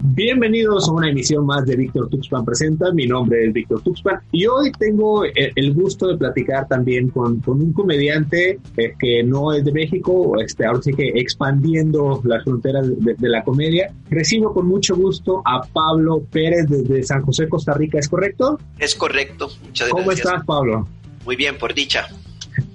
Bienvenidos a una emisión más de Víctor Tuxpan Presenta. Mi nombre es Víctor Tuxpan y hoy tengo el gusto de platicar también con, con un comediante eh, que no es de México, este, ahora sí que expandiendo las fronteras de, de, la comedia. Recibo con mucho gusto a Pablo Pérez desde San José, Costa Rica, ¿es correcto? Es correcto. Muchas ¿Cómo gracias. estás, Pablo? Muy bien, por dicha.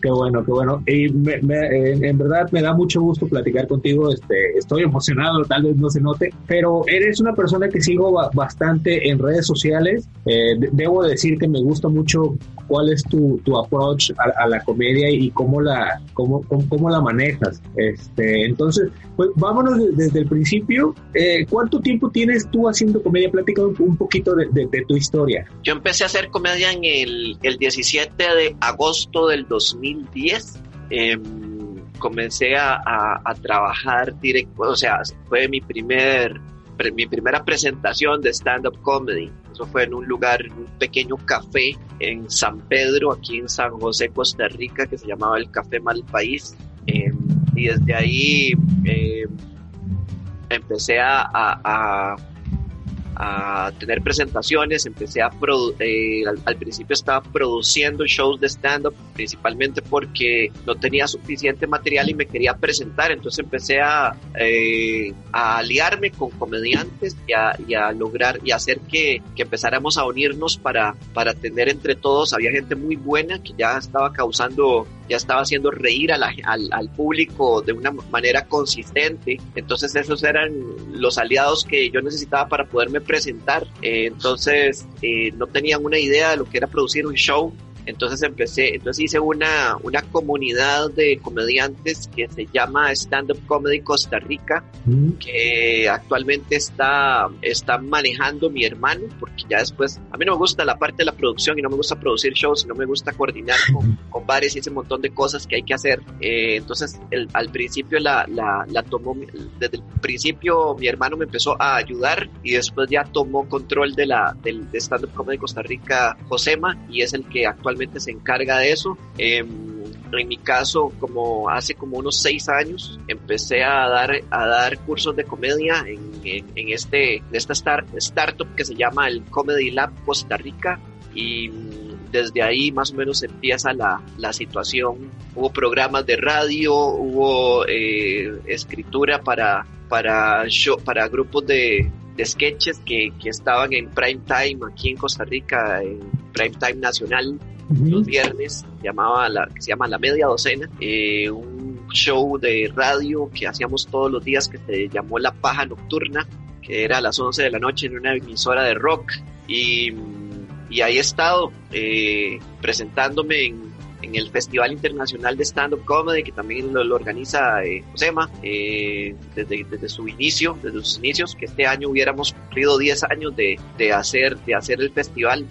Qué bueno, qué bueno. Y me, me, en verdad me da mucho gusto platicar contigo. Este, estoy emocionado, tal vez no se note, pero eres una persona que sigo bastante en redes sociales. Eh, debo decir que me gusta mucho cuál es tu, tu approach a, la comedia y cómo la, cómo, cómo, la manejas. Este, entonces, pues vámonos desde, el principio. Eh, ¿Cuánto tiempo tienes tú haciendo comedia? Platica un, poquito de, tu historia. Yo empecé a hacer comedia en el, el 17 de agosto del 2010. Eh, comencé a, trabajar directo, o sea, fue mi primer mi primera presentación de stand-up comedy. Eso fue en un lugar, en un pequeño café en San Pedro, aquí en San José, Costa Rica, que se llamaba el Café Mal País. Eh, y desde ahí eh, empecé a, a, tener presentaciones, empecé a eh, al, principio estaba produciendo shows de stand-up, principalmente porque no tenía suficiente material y me quería presentar, entonces empecé a, eh, a aliarme con comediantes y a, y a, lograr y hacer que, que empezáramos a unirnos para, para tener entre todos, había gente muy buena que ya estaba causando ya estaba haciendo reír a la, al, al, público de una manera consistente. Entonces esos eran los aliados que yo necesitaba para poderme presentar. Eh, entonces eh, no tenían una idea de lo que era producir un show. Entonces empecé, entonces hice una, una comunidad de comediantes que se llama Stand Up Comedy Costa Rica, mm. que actualmente está, está manejando mi hermano, porque ya después, a mí no me gusta la parte de la producción y no me gusta producir shows, y no me gusta coordinar con, con bares y ese montón de cosas que hay que hacer. Eh, entonces el, al principio la, la, la tomó, desde el principio mi hermano me empezó a ayudar y después ya tomó control de la, del de Stand Up Comedy Costa Rica, Josema, y es el que actualmente se encarga de eso. Eh, en mi caso, como hace como unos seis años, empecé a dar, a dar cursos de comedia en, en, en este, esta start, startup que se llama el Comedy Lab Costa Rica y desde ahí más o menos empieza la, la situación. Hubo programas de radio, hubo eh, escritura para, para, show, para grupos de, de sketches que, que, estaban en prime time aquí en Costa Rica, en prime time nacional los viernes, llamaba la, que se llama La Media Docena, eh, un show de radio que hacíamos todos los días que se llamó La Paja Nocturna, que era a las 11 de la noche en una emisora de rock. Y, y ahí he estado eh, presentándome en, en, el Festival Internacional de Stand Up Comedy, que también lo, lo organiza eh, Josema, eh, desde, desde, su inicio, desde sus inicios, que este año hubiéramos cumplido 10 años de, de, hacer, de hacer el festival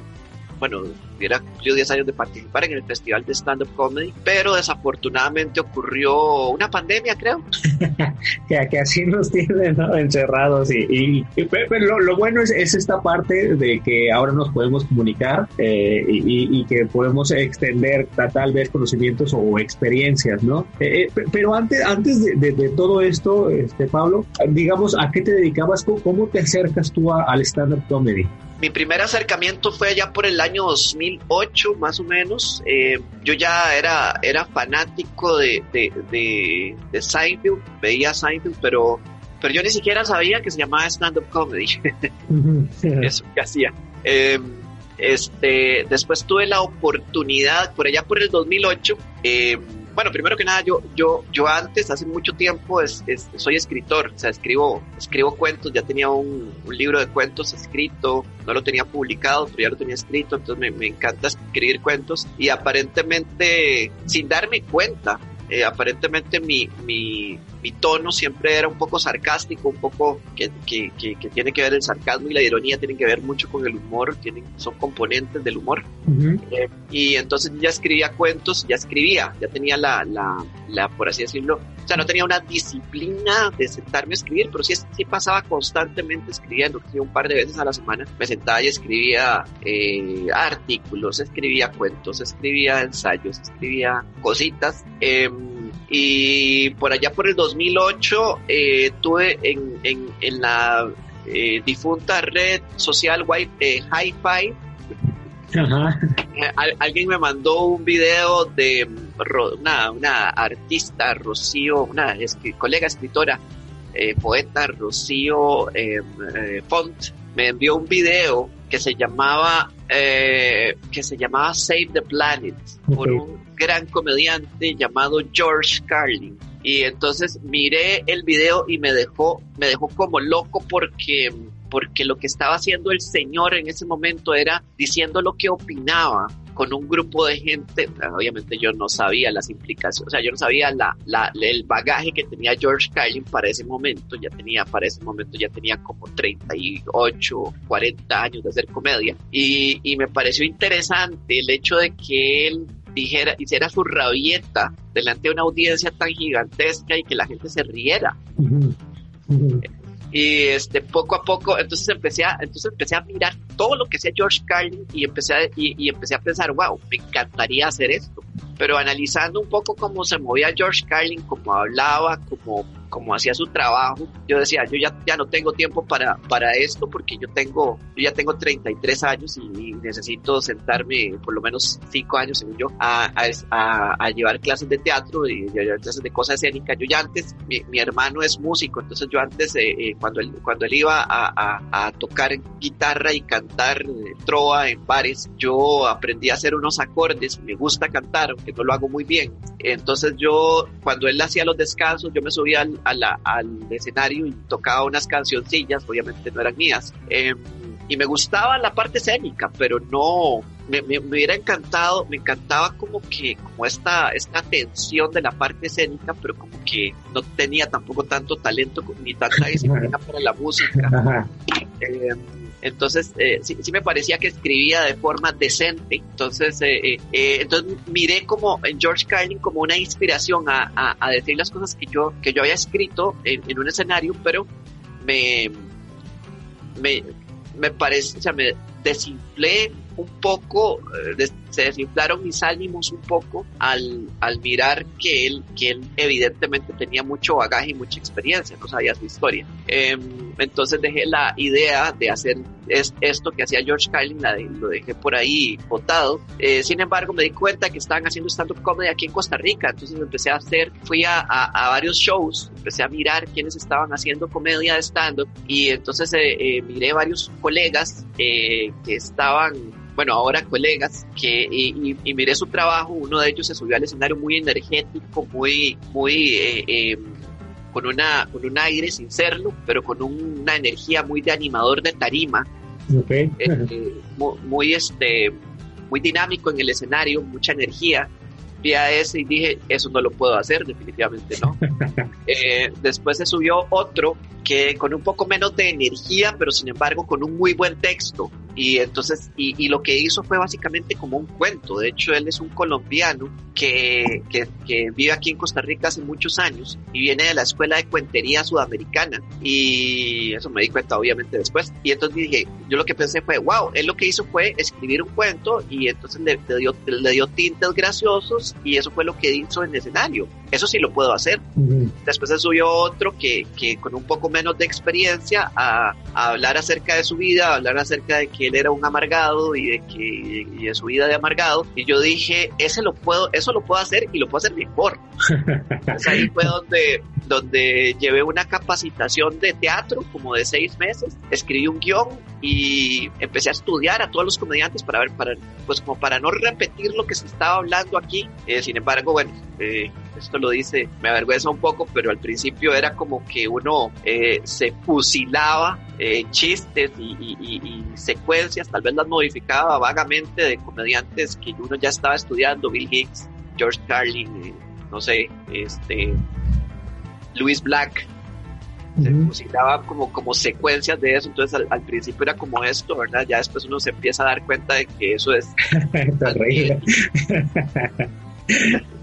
bueno, hubiera cumplido 10 años de participar en el Festival de Stand-Up Comedy, pero desafortunadamente ocurrió una pandemia, creo. que, que, así nos tienen ¿no? encerrados y, y, y pero lo, lo, bueno es, es, esta parte de que ahora nos podemos comunicar eh, y, y, que podemos extender tal vez conocimientos o experiencias, ¿no? Eh, pero antes, antes de, de, de, todo esto, este, Pablo, digamos, ¿a qué te dedicabas? ¿Cómo te acercas tú a, al stand-up comedy? mi primer acercamiento fue allá por el año 2008, más o menos. Eh, yo ya era, era fanático de, de, de, de Seinfeld, veía Seinfeld, pero, pero yo ni siquiera sabía que se llamaba stand-up comedy. Eso que hacía. Eh, este, después tuve la oportunidad, por allá por el 2008, eh, bueno, primero que nada, yo, yo, yo antes, hace mucho tiempo, soy escritor, o sea, escribo, escribo cuentos, ya tenía un, libro de cuentos escrito, no lo tenía publicado, pero ya lo tenía escrito, entonces me, me encanta escribir cuentos y aparentemente, sin darme cuenta, eh, aparentemente mi, mi, mi tono siempre era un poco sarcástico, un poco que, que, que, tiene que ver el sarcasmo y la ironía, tienen que ver mucho con el humor, tienen, son componentes del humor. Eh, y entonces ya escribía cuentos, ya escribía, ya tenía la, la, la, por así decirlo, o sea, no tenía una disciplina de sentarme a escribir, pero sí, sí pasaba constantemente escribiendo, un par de veces a la semana me sentaba y escribía eh, artículos, escribía cuentos, escribía ensayos, escribía cositas. Em, y por allá por el 2008 eh, tuve en, en, en la eh, difunta red social eh, Hi-Fi. alguien me mandó un video de una, una artista, Rocío, una colega escritora, poeta, Rocío Font, me envió un video que se llamaba que se llamaba Save the Planet por un gran comediante llamado George Carlin. Y entonces miré el video y me dejó, me dejó como loco porque, porque lo que estaba haciendo el señor en ese momento era diciendo lo que opinaba con un grupo de gente, obviamente yo no sabía las implicaciones, o sea, yo no sabía la, la, el bagaje que tenía George Carlin para ese momento, ya tenía, para ese momento ya tenía como 38, 40 años de hacer comedia, y, y me pareció interesante el hecho de que él dijera, hiciera su rabieta delante de una audiencia tan gigantesca y que la gente se riera. Y este, poco a poco, entonces empecé a, entonces empecé a mirar todo lo que hacía George Carlin y empecé a, y, empecé a pensar, wow, me encantaría hacer esto. Pero analizando un poco cómo se movía George Carlin, cómo hablaba, cómo como hacía su trabajo, yo decía, yo ya, ya no tengo tiempo para, para esto porque yo tengo, yo ya tengo 33 años y, necesito sentarme por lo menos 5 años, según yo, a, a, a, llevar clases de teatro y llevar clases de cosas escénicas. Yo ya antes, mi, mi hermano es músico, entonces yo antes, eh, eh, cuando, él, cuando él iba a, a, tocar guitarra y cantar eh, trova en bares, yo aprendí a hacer unos acordes, me gusta cantar, aunque no lo hago muy bien. Entonces yo, cuando él hacía los descansos, yo me subía al, al escenario y tocaba unas cancioncillas, obviamente no eran mías. Em, y me gustaba la parte escénica, pero no, me, me, hubiera encantado, me encantaba como que, como esta, esta tensión de la parte escénica, pero como que no tenía tampoco tanto talento ni tanta disciplina para la música. Em, entonces, eh, sí, me parecía que escribía de forma decente. Entonces, eh, eh, entonces miré como en George Carlin como una inspiración a, a, decir las cosas que yo, que yo había escrito en, un escenario, pero me, me, me parece, o sea, me desinflé un poco, se desinflaron mis ánimos un poco al, al mirar que él, que él evidentemente tenía mucho bagaje y mucha experiencia, no sabía su historia. Em, entonces dejé la idea de hacer es, esto que hacía George Carlin, la lo dejé por ahí botado. Eh, sin embargo, me di cuenta que estaban haciendo stand-up comedy aquí en Costa Rica, entonces empecé a hacer, fui a, a, varios shows, empecé a mirar quiénes estaban haciendo comedia de stand-up y entonces eh, eh, miré varios colegas que estaban bueno, ahora colegas, que, y, miré su trabajo, uno de ellos se subió al escenario muy energético, muy, muy, eh, em, con, una, con un aire sin serlo, pero con una energía muy de animador de tarima, eh, muy, este, muy dinámico en el escenario, mucha energía, vi a ese y dije, eso no lo puedo hacer, definitivamente no. Eh, después se subió otro que con un poco menos de energía, pero sin embargo con un muy buen texto. Y entonces, y, lo que hizo fue básicamente como un cuento. De hecho, él es un colombiano que, que, que, vive aquí en Costa Rica hace muchos años y viene de la escuela de cuentería sudamericana. Y eso me di cuenta obviamente después. Y entonces dije, yo lo que pensé fue, wow, él lo que hizo fue escribir un cuento y entonces le, dio, le dio tintes graciosos y eso fue lo que hizo en el escenario. Eso sí lo puedo hacer. Después se subió otro que, que con un poco menos de experiencia a, hablar acerca de su vida, a hablar acerca de que él era un amargado y de que y de su vida de amargado. Y yo dije, ese lo puedo, eso lo puedo hacer y lo puedo hacer mejor. ahí fue donde, donde llevé una capacitación de teatro como de seis meses, escribí un guion y empecé a estudiar a todos los comediantes para ver, para, pues como para no repetir lo que se estaba hablando aquí. Eh, sin embargo, bueno, eh, esto lo dice, me avergüenza un poco, pero al principio era como que uno eh, se fusilaba eh, chistes y, secuencias, tal vez las modificaba vagamente de comediantes que uno ya estaba estudiando, Bill Hicks, George Carlin, eh, no sé, este, Luis Black. Se uh como, como secuencias de eso, entonces al, principio era como esto, ¿verdad? Ya después uno se empieza a dar cuenta de que eso es...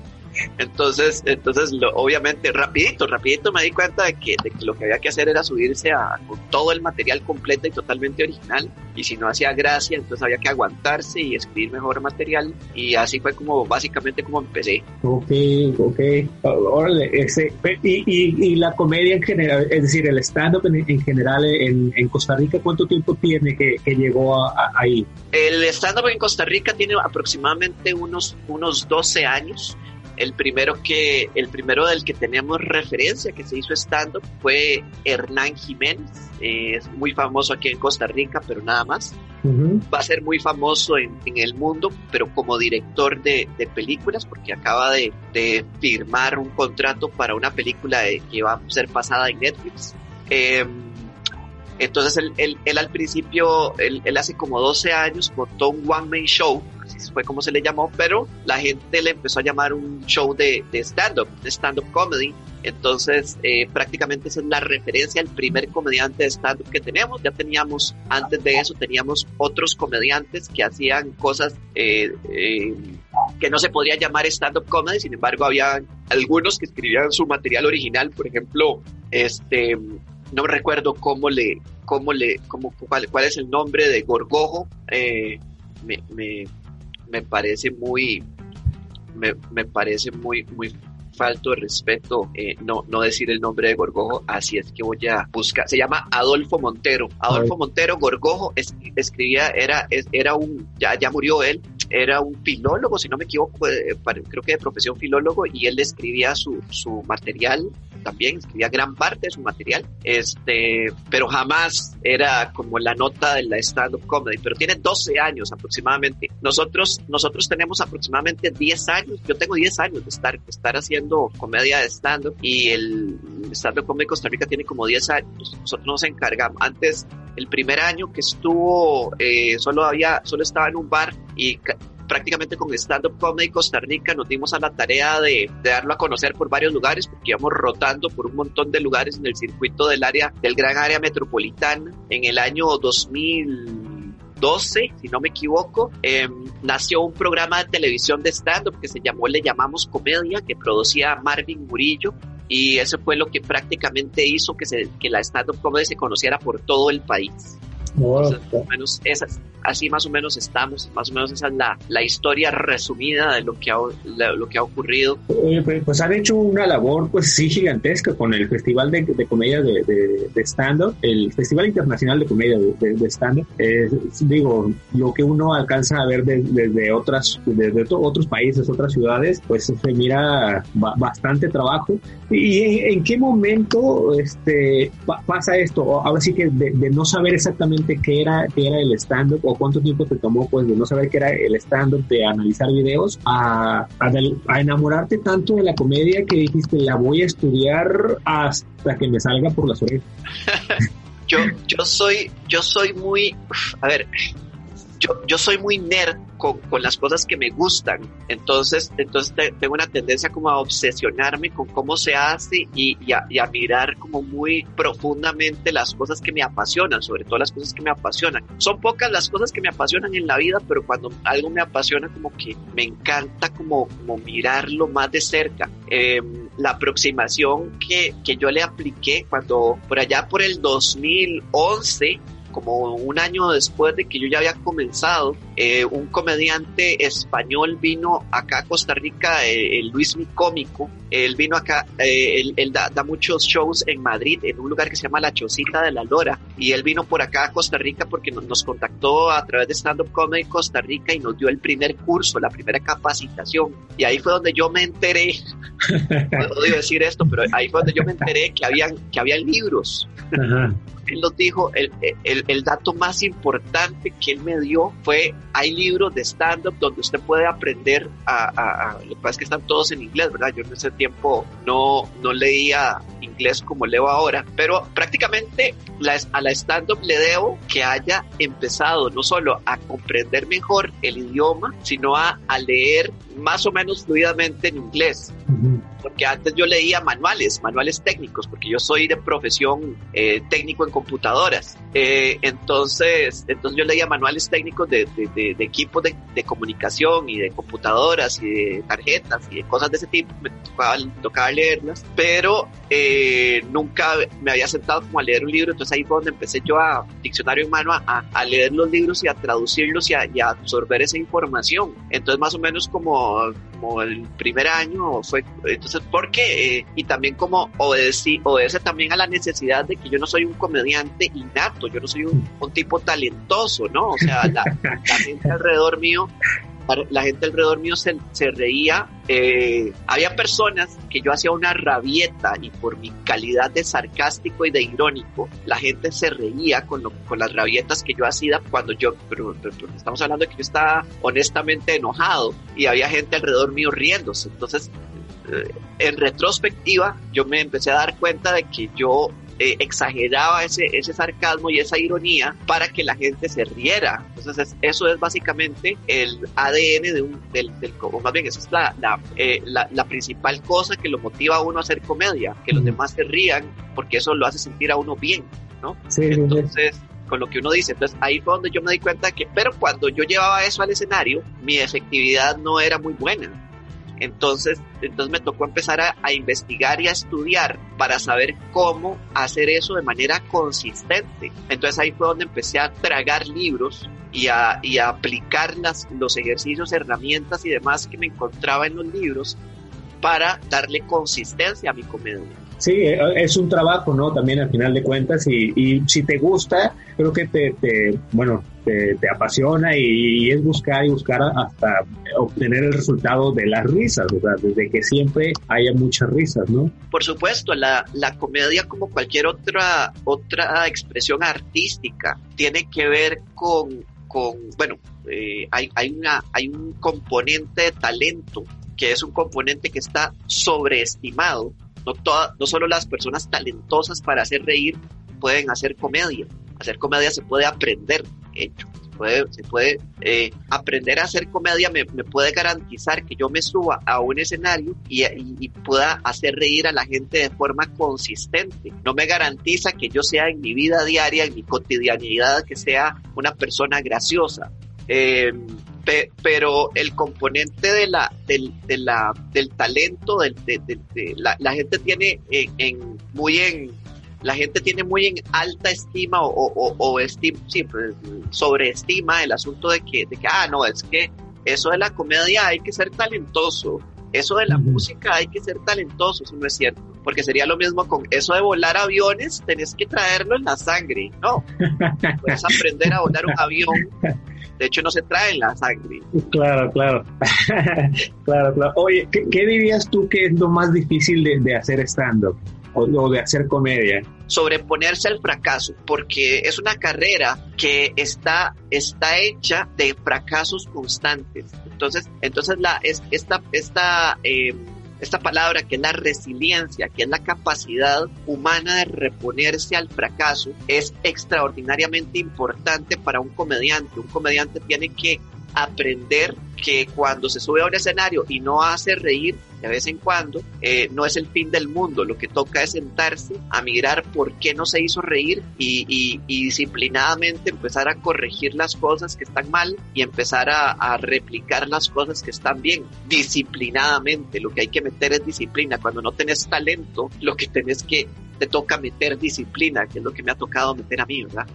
Entonces, entonces obviamente, rapidito, rapidito me di cuenta de que, lo que había que hacer era subirse a, con todo el material completo y totalmente original. Y si no hacía gracia, entonces había que aguantarse y escribir mejor material. Y así fue como básicamente como empecé. Ok, ok. Órale, ese, y, y, la comedia en general, es decir, el stand-up en, general en, en, Costa Rica, ¿cuánto tiempo tiene que, que llegó ahí? El stand-up en Costa Rica tiene aproximadamente unos, unos 12 años. El primero, que, el primero del que tenemos referencia que se hizo stand-up fue Hernán Jiménez. es muy famoso aquí en Costa Rica, pero nada más. Va a ser muy famoso en, en, el mundo, pero como director de, de películas, porque acaba de, de, firmar un contrato para una película que va a ser pasada en Netflix. Em, entonces él, él, él, al principio, él, él, hace como 12 años montó un One Man Fue como se le llamó, pero la gente le empezó a llamar un show de, stand-up, de stand-up comedy. Entonces, eh, prácticamente esa es la referencia al primer comediante de stand-up que tenemos. Ya teníamos, antes de eso, teníamos otros comediantes que hacían cosas eh, eh, que no se podría llamar stand-up comedy, sin embargo, había algunos que escribían su material original, por ejemplo, este, no recuerdo cómo le, cómo le, cómo, cuál, cuál es el nombre de Gorgojo, me, me parece muy, me, me parece muy, muy falto de respeto eh, no, no decir el nombre de Gorgojo, así es que voy a buscar. Se llama Adolfo Montero. Adolfo Montero Gorgojo escribía, era, era un, ya, ya murió él, era un filólogo, si no me equivoco, eh, creo que de profesión filólogo, y él escribía su, su material también, escribía gran parte de su material, este, pero jamás era como la nota de la stand-up comedy, pero tiene 12 años aproximadamente. Nosotros, nosotros tenemos aproximadamente 10 años, yo tengo 10 años de estar, de estar haciendo comedia de stand-up y el stand-up comedy Costa Rica tiene como 10 años. Nosotros nos encargamos, antes, el primer año que estuvo, eh, solo había, solo estaba en un bar y prácticamente con Stand Up Comedy Costa Rica nos dimos a la tarea de, darlo a conocer por varios lugares, porque íbamos rotando por un montón de lugares en el circuito del área, del gran área metropolitana. En el año 2012, si no me equivoco, em, nació un programa de televisión de stand-up que se llamó Le llamamos Comedia, que producía Marvin Murillo. Y eso fue lo que prácticamente hizo que, se, que la stand-up comedy se conociera por todo el país. Más o menos esas, así más o menos estamos, más o menos esa es la, la historia resumida de lo que ha, lo que ha ocurrido. Pues, pues han hecho una labor pues sí gigantesca con el Festival de, de Comedia de, de, Stand-Up, el Festival Internacional de Comedia de, Stand-Up. digo, lo que uno alcanza a ver desde otras, desde otros países, otras ciudades, pues se mira bastante trabajo. ¿Y en, qué momento este, pasa esto? Ahora sí que de, no saber exactamente qué era, qué era el stand-up cuánto tiempo te tomó pues de no saber qué era el stand-up, de analizar videos, a, a, enamorarte tanto de la comedia que dijiste, la voy a estudiar hasta que me salga por las orejas? yo, yo soy, yo soy muy, a ver, yo, yo soy muy nerd con, con, las cosas que me gustan. Entonces, entonces tengo una tendencia como a obsesionarme con cómo se hace y, y, a, y, a, mirar como muy profundamente las cosas que me apasionan, sobre todo las cosas que me apasionan. Son pocas las cosas que me apasionan en la vida, pero cuando algo me apasiona como que me encanta como, como mirarlo más de cerca. Eh, la aproximación que, que yo le apliqué cuando por allá por el 2011 como un año después de que yo ya había comenzado, eh, un comediante español vino acá a Costa Rica, eh, el Luis Mi Cómico, él vino acá, eh, él, da, muchos shows en Madrid, en un lugar que se llama La Chocita de la Lora, y él vino por acá a Costa Rica porque nos, contactó a través de Stand Up Comedy Costa Rica y nos dio el primer curso, la primera capacitación, y ahí fue donde yo me enteré, no odio decir esto, pero ahí fue donde yo me enteré que habían, que habían libros. él nos dijo, el, el, dato más importante que él me dio fue, hay libros de stand-up donde usted puede aprender a, a, lo que pasa es que están todos en inglés, ¿verdad? Yo en ese tiempo no, no leía inglés como leo ahora, pero prácticamente a la stand-up le debo que haya empezado no solo a comprender mejor el idioma, sino a, a leer más o menos fluidamente en inglés porque antes yo leía manuales, manuales técnicos, porque yo soy de profesión eh, técnico en computadoras. Eh, entonces, entonces yo leía manuales técnicos de, de, de, equipos de, comunicación y de computadoras y de tarjetas y de cosas de ese tipo. Me tocaba, tocaba leerlas, pero eh, nunca me había sentado como a leer un libro. Entonces ahí fue donde empecé yo a diccionario en mano a, a leer los libros y a traducirlos y a, y a absorber esa información. Entonces más o menos como, como el primer año fue, entonces, ¿por qué? Eh, y también como obedece, obedece también a la necesidad de que yo no soy un comediante innato, yo no soy un, un tipo talentoso, ¿no? O sea, la, la gente alrededor mío la gente alrededor mío se, reía. Eh, había personas que yo hacía una rabieta y por mi calidad de sarcástico y de irónico, la gente se reía con, con las rabietas que yo hacía cuando yo, pero, estamos hablando de que yo estaba honestamente enojado y había gente alrededor mío riéndose. Entonces, eh, en retrospectiva, yo me empecé a dar cuenta de que yo eh, exageraba ese, ese sarcasmo y esa ironía para que la gente se riera. Entonces eso es básicamente el ADN de un, del, del o más bien esa es la, la, eh, la, la, principal cosa que lo motiva a uno a hacer comedia, que los demás se rían porque eso lo hace sentir a uno bien, ¿no? Entonces con lo que uno dice. Entonces ahí fue donde yo me di cuenta que, pero cuando yo llevaba eso al escenario, mi efectividad no era muy buena. Entonces, entonces me tocó empezar a, investigar y a estudiar para saber cómo hacer eso de manera consistente. Entonces ahí fue donde empecé a tragar libros y a, y a aplicar las, los ejercicios, herramientas y demás que me encontraba en los libros para darle consistencia a mi comedia. Sí, eh, es un trabajo, ¿no? También al final de cuentas y, y si te gusta, creo que te, te bueno, te, te, apasiona y, es buscar y buscar hasta obtener el resultado de las risas, o sea, desde que siempre haya muchas risas, ¿no? Por supuesto, la, la comedia como cualquier otra, otra expresión artística tiene que ver con, con bueno, eh, hay, hay, una, hay un componente de talento que es un componente que está sobreestimado no, no solo las personas talentosas para hacer reír pueden hacer comedia. Hacer comedia se puede aprender, hecho. Se puede, se puede eh, aprender a hacer comedia, me, puede garantizar que yo me suba a un escenario y, y, pueda hacer reír a la gente de forma consistente. No me garantiza que yo sea en mi vida diaria, en mi cotidianidad, que sea una persona graciosa. Eh, pero el componente de la, del, de del talento, del, de, la, la, gente tiene en, muy en, la gente tiene muy en alta estima o, o, o estima, sí, pues, sobreestima el asunto de que, de que, ah, no, es que eso de la comedia hay que ser talentoso, eso de la música hay que ser talentoso, eso no es cierto, porque sería lo mismo con eso de volar aviones, tenés que traerlo en la sangre, no, puedes aprender a volar un avión de hecho, no se trae en la sangre. Claro, claro. claro, claro. Oye, ¿qué, dirías tú que es lo más difícil de, hacer stand-up? O, de hacer comedia? Sobreponerse al fracaso, porque es una carrera que está, está hecha de fracasos constantes. Entonces, entonces la, es, esta, esta eh, esta palabra que es la resiliencia, que es la capacidad humana de reponerse al fracaso, es extraordinariamente importante para un comediante. Un comediante tiene que aprender que cuando se sube a un escenario y no hace reír de vez en cuando, eh, no es el fin del mundo. Lo que toca es sentarse a mirar por qué no se hizo reír y, y, y disciplinadamente empezar a corregir las cosas que están mal y empezar a, a, replicar las cosas que están bien. Disciplinadamente, lo que hay que meter es disciplina. Cuando no tenés talento, lo que tenés que, te toca meter disciplina, que es lo que me ha tocado meter a mí, ¿verdad?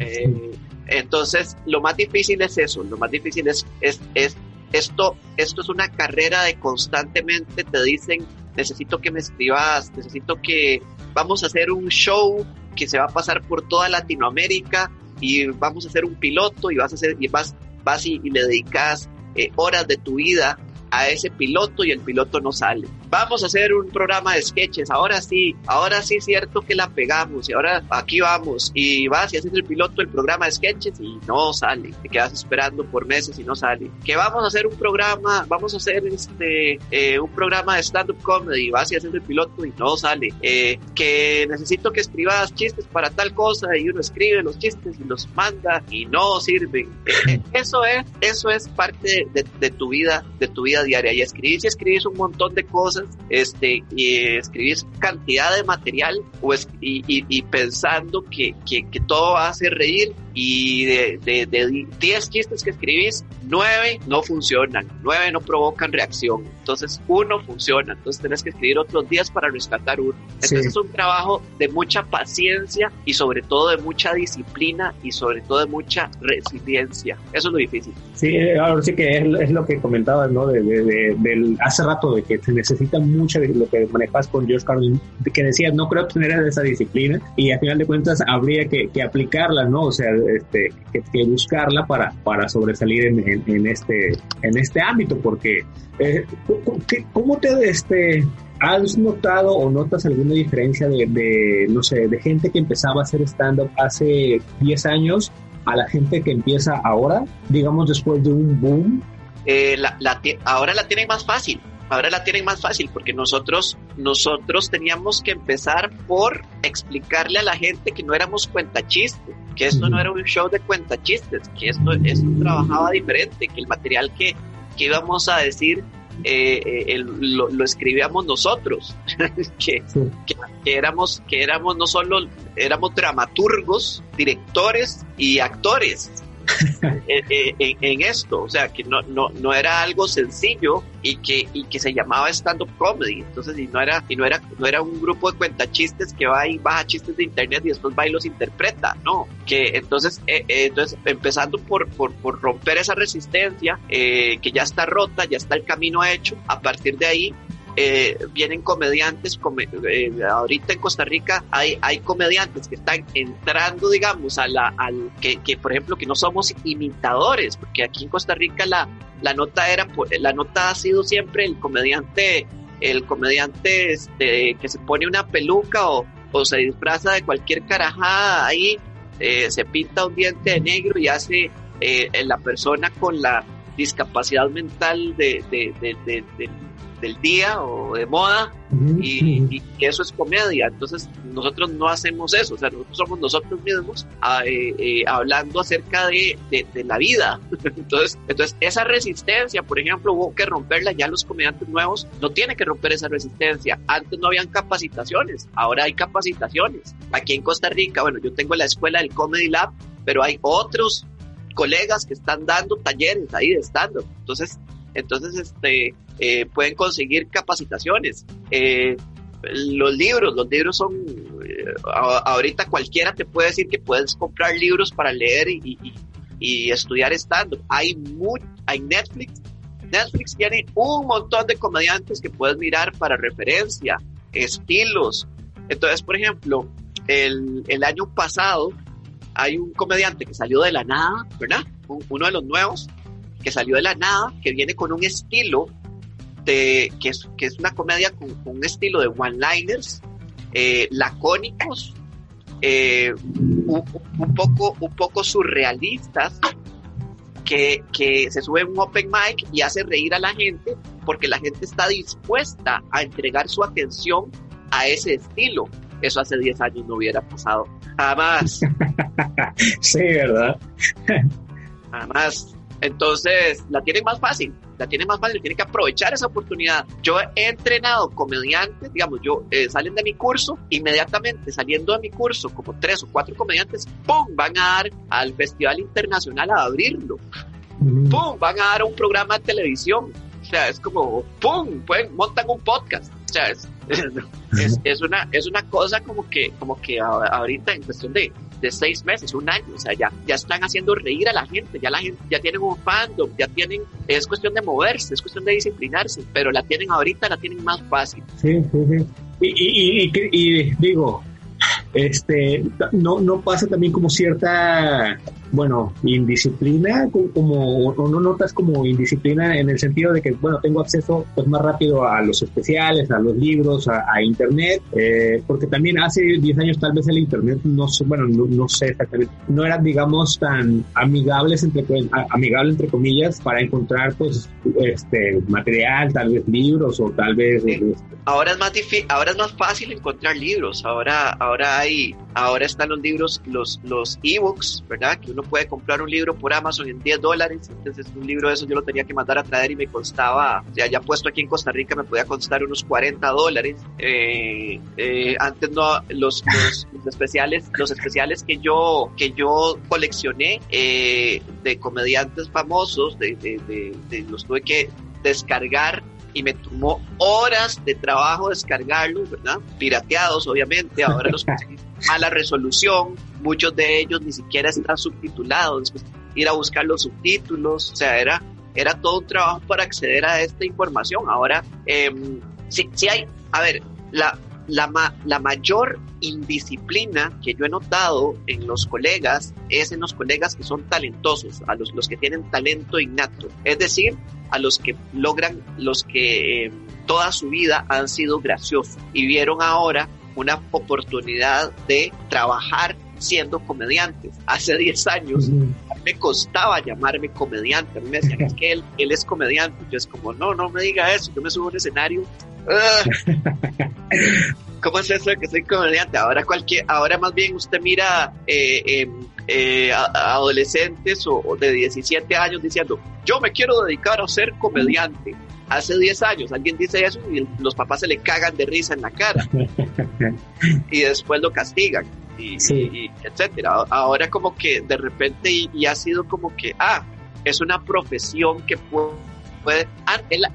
eh, entonces, lo más difícil es eso, lo más difícil es, es, es esto, esto es una carrera de constantemente te dicen, necesito que me escribas, necesito que vamos a hacer un show que se va a pasar por toda Latinoamérica y vamos a hacer un piloto y vas a hacer, y vas, vas y, le dedicas eh, horas de tu vida a ese piloto y el piloto no sale. Vamos a hacer un programa de sketches, ahora sí, ahora sí es cierto que la pegamos y ahora aquí vamos y vas y haces el piloto del programa de sketches y no sale, te quedas esperando por meses y no sale. Que vamos a hacer un programa, vamos a hacer este eh, un programa de stand-up comedy, vas y haces el piloto y no sale. Eh, que necesito que escribas chistes para tal cosa y uno escribe los chistes y los manda y no sirven. Eh, eso es, eso es parte de, de tu vida, de tu vida diaria y escribís y escribís un montón de cosas Este, y escribís cantidad de material pues, y, y, pensando que, que, que, todo va a hacer reír y de 10 de, de chistes que escribís, 9 no funcionan, 9 no provocan reacción. Entonces, uno funciona. Entonces, tenés que escribir otros 10 para rescatar uno. Entonces, es un trabajo de mucha paciencia y sobre todo de mucha disciplina y sobre todo de mucha resiliencia. Eso es lo difícil. Sí, ahora sí que es, lo que comentabas, ¿no? De, del, hace rato de que se necesita mucho de lo que manejas con George Carlin, que decías, no creo tener esa disciplina y al final de cuentas habría que, que aplicarla, ¿no? O sea, este, que, buscarla para, para sobresalir en, este, en este ámbito, porque eh, ¿cómo te, este, ¿Has notado o notas alguna diferencia de, de, no sé, de gente que empezaba a hacer stand-up hace 10 años a la gente que empieza ahora, digamos después de un boom? Eh, la, la, ahora la tienen más fácil. Ahora la tienen más fácil porque nosotros, nosotros teníamos que empezar por explicarle a la gente que no éramos cuentachistes, que esto no era un show de cuentachistes, que esto, esto trabajaba diferente, que el material que, que íbamos a decir eh, eh lo, lo, escribíamos nosotros, que, que, que, éramos, que éramos no solo, éramos dramaturgos, directores y actores. en, en, esto, o sea, que no, no, no era algo sencillo y que, y que se llamaba stand-up comedy, entonces, y no era, y no era, no era un grupo de cuentachistes que va y baja chistes de internet y después va y los interpreta, no, que entonces, eh, eh, entonces empezando por, por, por, romper esa resistencia, eh, que ya está rota, ya está el camino hecho, a partir de ahí eh, vienen comediantes, eh, ahorita en Costa Rica hay, hay comediantes que están entrando, digamos, a la, al, que, que, por ejemplo, que no somos imitadores, porque aquí en Costa Rica la, la nota era, la nota ha sido siempre el comediante, el comediante este, que se pone una peluca o, o se disfraza de cualquier carajada ahí, eh, se pinta un diente de negro y hace la persona con la discapacidad mental de del día o de moda y, eso es comedia. Entonces nosotros no hacemos eso, o sea, nosotros somos nosotros mismos ah, eh, eh, hablando acerca de, de, la vida. entonces, entonces esa resistencia, por ejemplo, hubo que romperla, ya los comediantes nuevos no tienen que romper esa resistencia. Antes no habían capacitaciones, ahora hay capacitaciones. Aquí en Costa Rica, bueno, yo tengo la escuela del Comedy Lab, pero hay otros colegas que están dando talleres ahí de stand-up. Entonces, entonces, este, eh, pueden conseguir capacitaciones. Eh, los libros, los libros son, eh, ahorita cualquiera te puede decir que puedes comprar libros para leer y, y, estudiar estando. Hay, hay Netflix. Netflix tiene un montón de comediantes que puedes mirar para referencia, estilos. Entonces, por ejemplo, el, el año pasado hay un comediante que salió de la nada, ¿verdad? uno de los nuevos, que salió de la nada, que viene con un estilo de, que, es, que es una comedia con, un estilo de one-liners, eh, lacónicos, eh, un, poco, un poco surrealistas, que, que, se sube un open mic y hace reír a la gente porque la gente está dispuesta a entregar su atención a ese estilo. Eso hace 10 años no hubiera pasado. Jamás. sí, ¿verdad? Jamás. Entonces, la tienen más fácil, la tienen más fácil, tienen que aprovechar esa oportunidad. Yo he entrenado comediantes, digamos, yo eh, salen de mi curso, inmediatamente saliendo de mi curso, como tres o cuatro comediantes, ¡pum! van a dar al Festival Internacional a abrirlo. ¡Pum! van a dar un programa de televisión. O sea, es como, ¡pum! Pueden, montan un podcast. O sea, es, es, una, es una cosa como que, como que ahorita en cuestión de, de seis meses, un año, o sea, ya, ya están haciendo reír a la gente, ya la gente, ya tienen un fandom, ya tienen, es cuestión de moverse, es cuestión de disciplinarse, pero la tienen ahorita, la tienen más fácil. Sí, sí, sí. Y, y, y, y digo, este, no, no pasa también como cierta bueno, indisciplina, como, o no notas como indisciplina en el sentido de que, bueno, tengo acceso pues más rápido a los especiales, a los libros, a, internet, eh, porque también hace 10 años tal vez el internet, no bueno, no, sé exactamente, no eran, digamos, tan amigables, entre, amigable entre comillas, para encontrar, pues, este, material, tal vez libros o tal vez... Este, ahora es más difícil, ahora es más fácil encontrar libros. Ahora, ahora hay, ahora están los libros, los, los ebooks, ¿verdad? Que uno puede comprar un libro por Amazon en 10 dólares. Entonces, un libro de esos yo lo tenía que mandar a traer y me costaba, o sea, ya puesto aquí en Costa Rica me podía costar unos 40 dólares. Eh, eh, antes no, los, los, especiales, los especiales que yo, que yo coleccioné eh, de comediantes famosos, de, de, de, los tuve que descargar y me tomó horas de trabajo descargarlos, ¿verdad? Pirateados, obviamente, ahora los conseguí mala resolución, muchos de ellos ni siquiera están subtitulados, después ir a buscar los subtítulos, o sea, era, era todo un trabajo para acceder a esta información. Ahora, eh, sí, sí hay, a ver, la, la, la, mayor indisciplina que yo he notado en los colegas es en los colegas que son talentosos, a los, los que tienen talento innato, es decir, a los que logran, los que eh, toda su vida han sido graciosos y vieron ahora una oportunidad de trabajar siendo comediantes. Hace 10 años me costaba llamarme comediante. A mí me decían, es que él, él es comediante. Yo es como, no, no me diga eso. Yo me subo a un escenario. Ah". ¿Cómo es eso de que soy comediante? Ahora cualquier, ahora más bien usted mira eh, em, eh, adolescentes o, de 17 años diciendo, yo me quiero dedicar a ser comediante. Hace 10 años alguien dice eso y los papás se le cagan de risa en la cara y después lo castigan y, etcétera. Ahora como que de repente y, ha sido como que, ah, es una profesión que puede,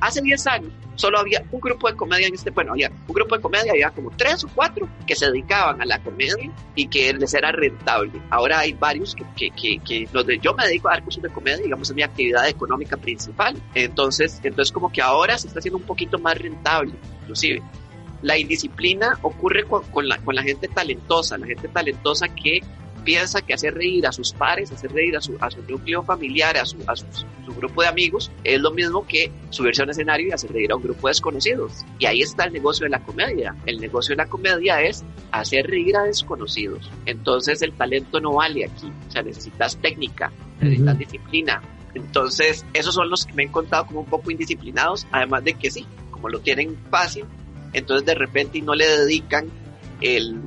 hace 10 años solo había un grupo de comedia en este, bueno, había un grupo de comedia, había como tres o cuatro que se dedicaban a la comedia y que les era rentable. Ahora hay varios que, que, que, que los de, yo me dedico a dar cursos de comedia, digamos, es mi actividad económica principal. Entonces, entonces como que ahora se está haciendo un poquito más rentable, inclusive. La indisciplina ocurre con, con, la, con la gente talentosa, la gente talentosa que piensa que hacer reír a sus pares, hacer reír a su, a su núcleo familiar, a, su, a su, grupo de amigos, es lo mismo que subirse a un escenario y hacer reír a un grupo de desconocidos. Y ahí está el negocio de la comedia. El negocio de la comedia es hacer reír a desconocidos. Entonces el talento no vale aquí. O sea, necesitas técnica, necesitas disciplina. Entonces, esos son los que me he encontrado como un poco indisciplinados, además de que sí, como lo tienen fácil, entonces de repente no le dedican el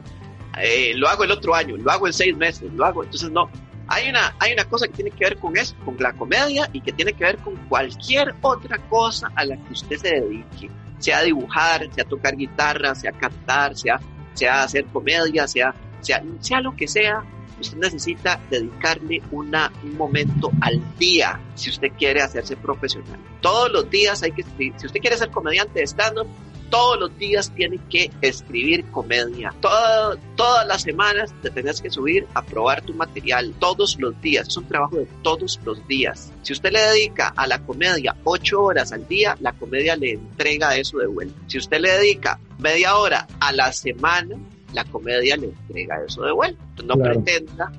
eh, lo hago el otro año, lo hago en seis meses, lo hago. Entonces, no. Hay una, hay una cosa que tiene que ver con eso, con la comedia y que tiene que ver con cualquier otra cosa a la que usted se dedique. Sea dibujar, sea tocar guitarra, sea cantar, sea, sea hacer comedia, sea, sea, sea lo que sea. Usted necesita dedicarle una, un momento al día si usted quiere hacerse profesional. Todos los días hay que, si usted quiere ser comediante de stand-up, todos los días tienes que escribir comedia. todas las semanas te tienes que subir a probar tu material. Todos los días. Es un trabajo de todos los días. Si usted le dedica a la comedia ocho horas al día, la comedia le entrega eso de vuelta. Si usted le dedica media hora a la semana, la comedia le entrega eso de vuelta. Entonces no pretenda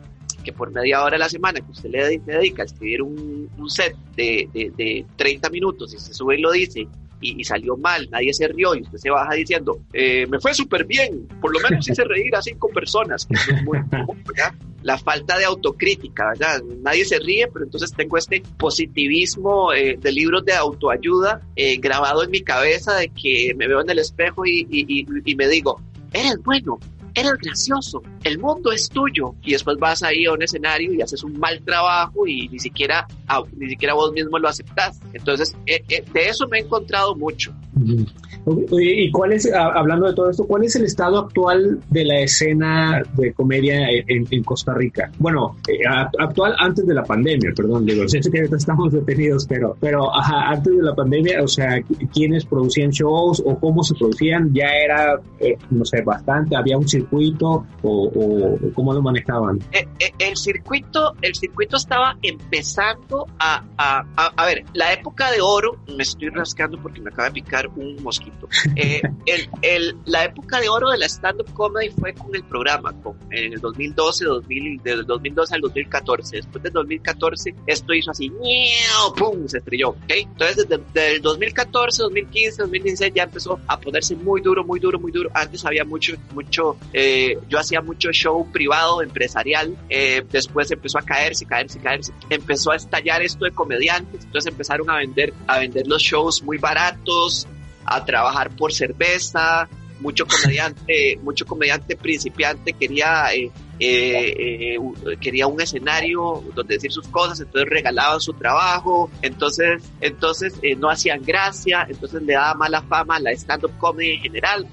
que por media hora a la semana que usted le dedica a escribir un, set de, de, de 30 minutos y se sube y lo dice y, salió mal, nadie se rió y usted se baja diciendo, eh, me fue súper bien, por lo menos hice reír a cinco personas. La falta de autocrítica, ¿verdad? Nadie se ríe, pero entonces tengo este positivismo eh, de libros de autoayuda eh, grabado en mi cabeza de que me veo en el espejo y, y me digo, eres bueno, eres gracioso, el mundo es tuyo. Y después vas ahí a un escenario y haces un mal trabajo y ni siquiera, ni siquiera vos mismo lo aceptás. Entonces, eh, eh, de eso me he encontrado mucho. ¿Y cuál es, hablando de todo esto, cuál es el estado actual de la escena de comedia en, Costa Rica? Bueno, eh, actual antes de la pandemia, perdón, digo, sé que estamos detenidos, pero, pero antes de la pandemia, o sea, ¿quiénes producían shows o cómo se producían? ¿Ya era, no sé, bastante? ¿Había un circuito o, cómo lo manejaban? Eh, eh, el circuito, el circuito estaba empezando a, a, a, ver, la época de oro, me estoy rascando porque me acaba de picar un mosquito. Eh, el, el, la época de oro de la stand-up comedy fue con el programa, con, en el 2012, 2000, del 2012 al 2014. Después del 2014, esto hizo así, ¡pum! se estrelló. ¿okay? Entonces, desde, el 2014, 2015, 2016 ya empezó a ponerse muy duro, muy duro, muy duro. Antes había mucho, mucho, eh, yo hacía mucho show privado, empresarial, eh, después empezó a caerse, caerse, caerse, empezó a estallar esto de comediantes, entonces empezaron a vender, a vender los shows muy baratos, a trabajar por cerveza, mucho comediante, mucho comediante principiante quería, eh, eh, eh, quería un escenario donde decir sus cosas, entonces regalaban su trabajo, entonces, entonces no hacían gracia, entonces le daba mala fama a la stand-up comedy en general.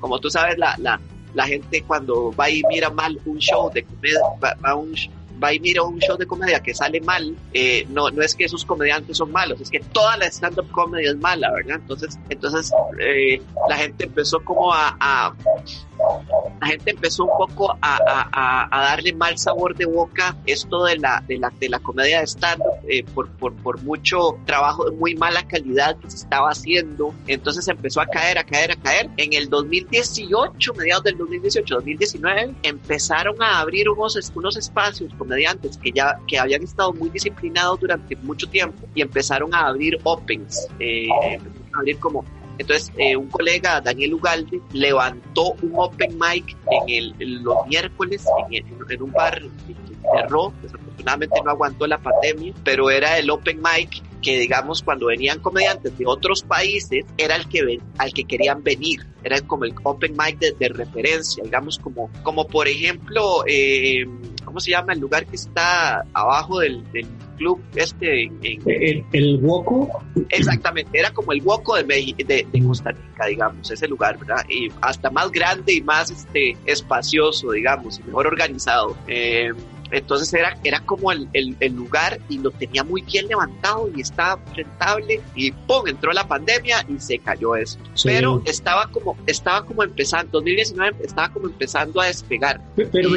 Como, tú sabes, la, la, la, gente cuando va y mira mal un show de comedia, va, a un va y mira un show de comedia que sale mal, eh, no, no es que esos comediantes son malos, es que toda la stand-up comedy es mala, ¿verdad? Entonces, entonces eh, la gente empezó como a, a la gente empezó un poco a, a, a, darle mal sabor de boca esto de la, de la, de la comedia de stand eh, por, por, por, mucho trabajo de muy mala calidad que se estaba haciendo. Entonces empezó a caer, a caer, a caer. En el 2018, mediados del 2018, 2019, empezaron a abrir unos, unos espacios comediantes que ya que habían estado muy disciplinados durante mucho tiempo y empezaron a abrir opens, eh, abrir como entonces, eh, un colega, Daniel Ugalde, levantó un open mic en el, los miércoles en, un bar que cerró. Desafortunadamente no aguantó la pandemia, pero era el open mic que digamos cuando venían comediantes de otros países era el que ven, al que querían venir. Era como el open mic de, referencia digamos como como por ejemplo eh, cómo se llama el lugar que está abajo del, del club este en, el, el Woco. Exactamente era como el Woco de, de, de, Costa Rica digamos ese lugar verdad y hasta más grande y más este espacioso digamos y mejor organizado. Eh, entonces era, era como el, el, lugar y lo tenía muy bien levantado y estaba rentable y ¡pum! entró la pandemia y se cayó eso. Pero estaba como, estaba como empezando, 2019 estaba como empezando a despegar. Pero,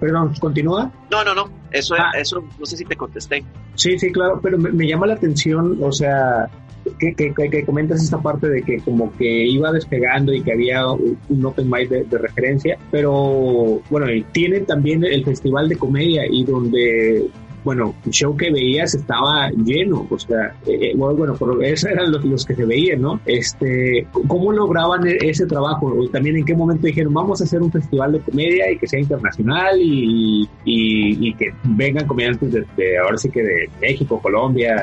perdón, ¿continúa? No, no, no, eso, ah. eso no sé si te contesté. Sí, sí, claro, pero me llama la atención, o sea, que, que, comentas esta parte de que como que iba despegando y que había un open mic de, referencia, pero bueno, tiene también el festival de comedia y donde bueno, el show que veías estaba lleno, o sea, eh, eh, bueno, pero esos eran los, los, que se veían, ¿no? Este, ¿cómo lograban e, ese trabajo? También en qué momento dijeron, vamos a hacer un festival de comedia y que sea internacional y, y, que vengan comediantes de, ahora sí que de México, Colombia,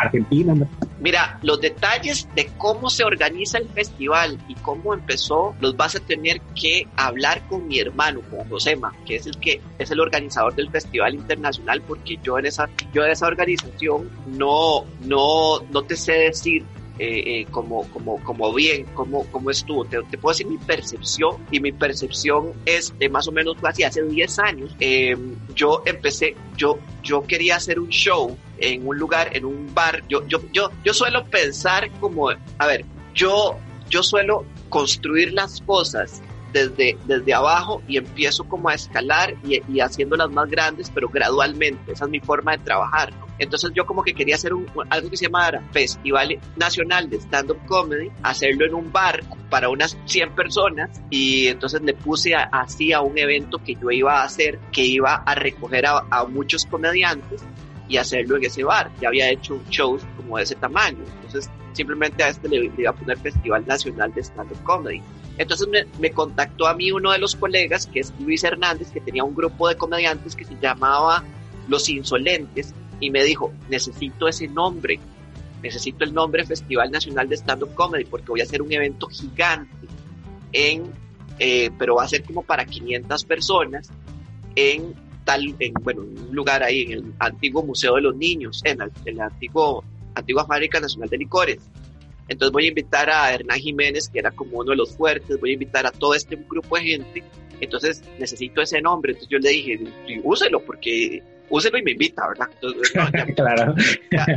Argentina. Mira, los detalles de cómo se organiza el festival y cómo empezó los vas a tener que hablar con mi hermano, con Josema, que es el que es el organizador del festival internacional, porque yo en esa yo en esa organización no no no te sé decir eh, eh, como, como, como bien, como, como estuvo. Te, puedo decir mi percepción y mi percepción es de más o menos casi hace 10 años. Em, yo empecé, yo, yo quería hacer un show en un lugar, en un bar. Yo, yo, yo, yo suelo pensar como, a ver, yo, yo suelo construir las cosas desde, desde abajo y empiezo como a escalar y, y haciéndolas más grandes, pero gradualmente. Esa es mi forma de trabajar, ¿no? Entonces yo como que quería hacer un, algo que se llamara Festival Nacional de Stand-Up Comedy, hacerlo en un bar para unas 100 personas y entonces le puse así a un evento que yo iba a hacer, que iba a recoger a, muchos comediantes y hacerlo en ese bar. Ya había hecho shows como de ese tamaño. Entonces simplemente a este le, iba a poner Festival Nacional de Stand-Up Comedy. Entonces me, me, contactó a mí uno de los colegas, que es Luis Hernández, que tenía un grupo de comediantes que se llamaba Los Insolentes, y me dijo, necesito ese nombre, necesito el nombre Festival Nacional de Stand-Up Comedy porque voy a hacer un evento gigante en, eh, pero va a ser como para 500 personas en tal, en, bueno, un lugar ahí en el antiguo Museo de los Niños, en el, antiguo, antigua Fábrica Nacional de Licores. Entonces voy a invitar a Hernán Jiménez, que era como uno de los fuertes, voy a invitar a todo este grupo de gente, entonces necesito ese nombre. Entonces yo le dije, úselo porque úselo y me invita, ¿verdad? Entonces, claro.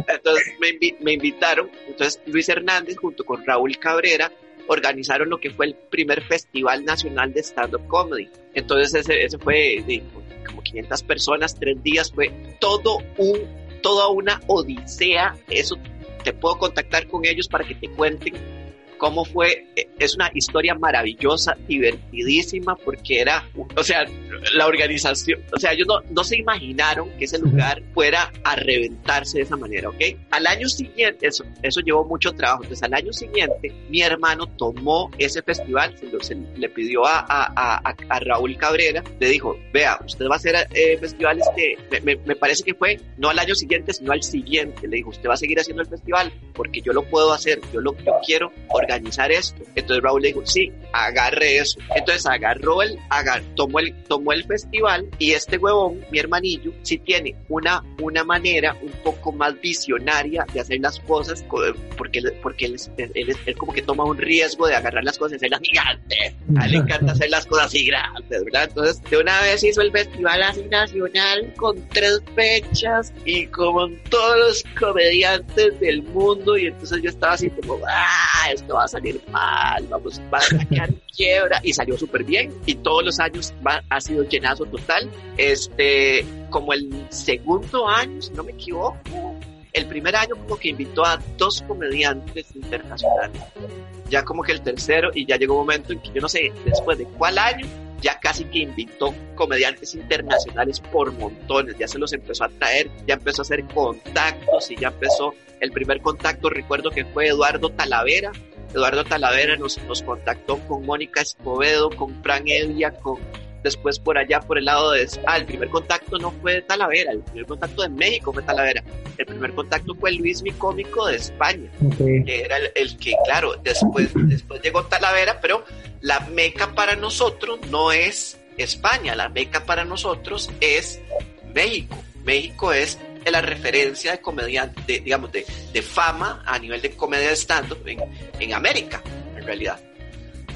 entonces me, invitaron, entonces Luis Hernández junto con Raúl Cabrera organizaron lo que fue el primer Festival Nacional de Stand-Up Comedy. Entonces ese, ese fue como 500 personas, tres días, fue todo un, toda una odisea. Eso te puedo contactar con ellos para que te cuenten cómo fue, eh, es una historia maravillosa, divertidísima, porque era, o sea, la organización, o sea, ellos no, no se imaginaron que ese lugar fuera a reventarse de esa manera, ¿ok? Al año siguiente, eso, eso llevó mucho trabajo, entonces al año siguiente mi hermano tomó ese festival, se, le pidió a, a, a, a, Raúl Cabrera, le dijo, vea, usted va a hacer eh, festivales que, me, me, parece que fue, no al año siguiente, sino al siguiente, le dijo, usted va a seguir haciendo el festival porque yo lo puedo hacer, yo lo yo quiero organizar esto. Entonces Raúl le dijo, sí, agarre eso. Entonces agarró el, agar, tomó el, tomó el festival y este huevón, mi hermanillo, sí tiene una, una manera un poco más visionaria de hacer las cosas porque, porque él, él, él, como que toma un riesgo de agarrar las cosas y hacerlas gigantes. A él le encanta hacer las cosas así grandes, ¿verdad? Entonces de una vez hizo el festival así nacional con tres fechas y con todos los comediantes del mundo y entonces yo estaba así como, ah, esto va a salir mal, vamos, va a quedar quiebra y salió súper bien y todos los años va, ha sido llenazo total. Este, como el segundo año, si no me equivoco, el primer año como que invitó a dos comediantes internacionales. Ya como que el tercero y ya llegó un momento en que yo no sé después de cuál año ya casi que invitó comediantes internacionales por montones, ya se los empezó a traer, ya empezó a hacer contactos y ya empezó el primer contacto, recuerdo que fue Eduardo Talavera, Eduardo Talavera nos, nos contactó con Mónica Escobedo, con Fran Evia, con después por allá por el lado de ah, el primer contacto no fue de Talavera, el primer contacto de México fue Talavera, el primer contacto fue Luis mi cómico de España, que era el, que claro, después, después llegó Talavera, pero la meca para nosotros no es España, la meca para nosotros es México. México es la referencia de comediante, digamos, de, de, fama a nivel de comedia de stand-up en, en América, en realidad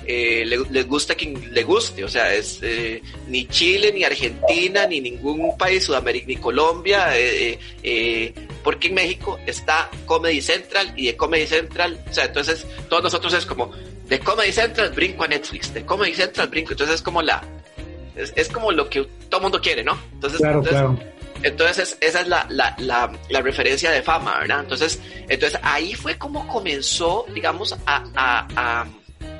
eh, les gusta quien le guste, o sea, es eh, ni Chile, ni Argentina, ni ningún país, Sudamérica, ni Colombia, eh, eh, porque en México está Comedy Central y de Comedy Central, o sea, entonces todos nosotros es como, de Comedy Central brinco a Netflix, de Comedy Central brinco, entonces es como la, es, como lo que todo mundo quiere, ¿no? Entonces, entonces, entonces esa es la, la, la, referencia de fama, ¿verdad? Entonces, entonces ahí fue como comenzó, digamos, a, a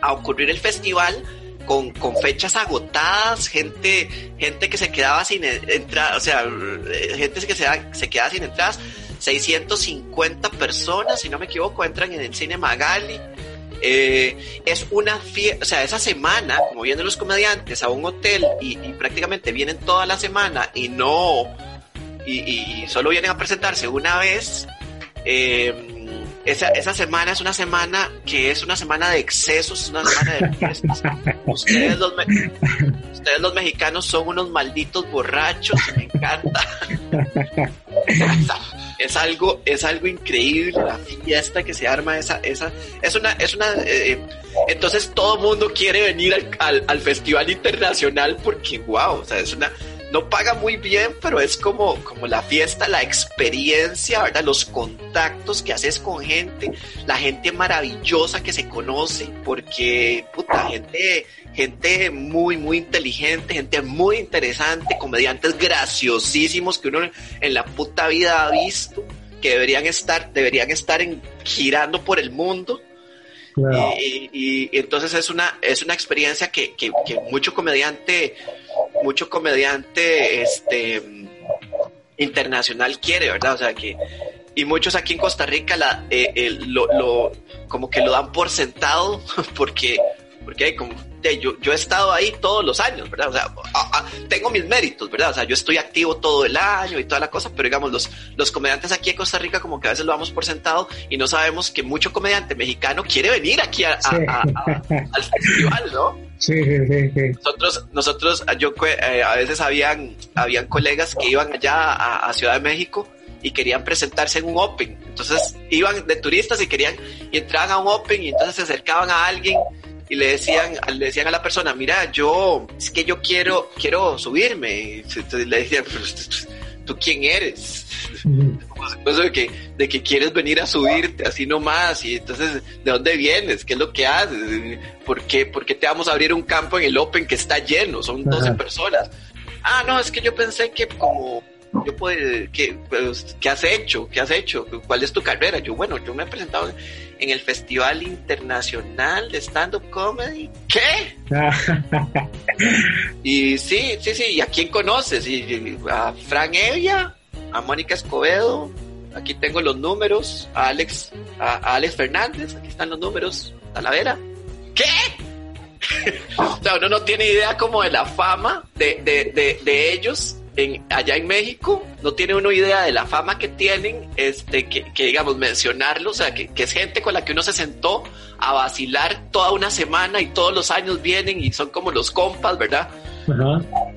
a ocurrir el festival con, con, fechas agotadas, gente, gente que se quedaba sin entrar, o sea, gente que se, se quedaba sin entradas, 650 personas, si no me equivoco, entran en el cine Magali. Eh, es una fiesta, o sea, esa semana, como vienen los comediantes a un hotel y, prácticamente vienen toda la semana y no, y, y, solo vienen a presentarse una vez, eh, esa, esa semana es una semana que es una semana de excesos, es una semana de fiestas. Ustedes los, ustedes los mexicanos son unos malditos borrachos, me encanta. es algo, es algo increíble la fiesta que se arma esa, esa, es una, es una, eh, entonces todo mundo quiere venir al, al, al, festival internacional porque wow, o sea, es una, no paga muy bien, pero es como, como la fiesta, la experiencia, ¿verdad? Los contactos que haces con gente, la gente maravillosa que se conoce, porque, puta, gente, gente muy, muy inteligente, gente muy interesante, comediantes graciosísimos que uno en la puta vida ha visto, que deberían estar, deberían estar en, girando por el mundo. Y, y, entonces es una, es una experiencia que, que, mucho comediante mucho comediante este internacional quiere, ¿verdad? O sea que y muchos aquí en Costa Rica la, eh, lo, lo, como que lo dan por sentado porque porque como yo, yo he estado ahí todos los años, ¿verdad? O sea, tengo mis méritos, ¿verdad? O sea, yo estoy activo todo el año y toda la cosa, pero digamos, los, los comediantes aquí en Costa Rica como que a veces lo damos por sentado y no sabemos que mucho comediante mexicano quiere venir aquí a, al festival, ¿no? Sí, sí, sí. Nosotros, nosotros yo eh, a veces habían, habían colegas que iban allá a, a Ciudad de México y querían presentarse en un Open. Entonces iban de turistas y querían, y entraban a un Open y entonces se acercaban a alguien y le decían, le decían a la persona, mira, yo, es que yo quiero, quiero subirme. Entonces le decían, ¿tú quién eres? Pues de que, de que quieres venir a subirte así nomás y entonces, ¿de dónde vienes? ¿Qué es lo que haces? ¿Por qué, ¿Por qué te vamos a abrir un campo en el Open que está lleno? Son 12 personas. Ah, no, es que yo pensé que como yo puedo, ¿qué, pues, ¿qué has hecho? ¿Qué has hecho? ¿Cuál es tu carrera? Yo, bueno, yo me he presentado en el Festival Internacional de Stand-Up Comedy. ¿Qué? y sí, sí, sí, ¿y a quién conoces? Y, a Fran Evia, a Mónica Escobedo, aquí tengo los números, a Alex, a, Alex Fernández, aquí están los números, Talavera. ¿Qué? o sea, uno no tiene idea como de la fama de, de, de, de ellos en, allá en México, no tiene uno idea de la fama que tienen, este, que, que digamos, mencionarlo, o sea, que, que, es gente con la que uno se sentó a vacilar toda una semana y todos los años vienen y son como los compas, ¿verdad?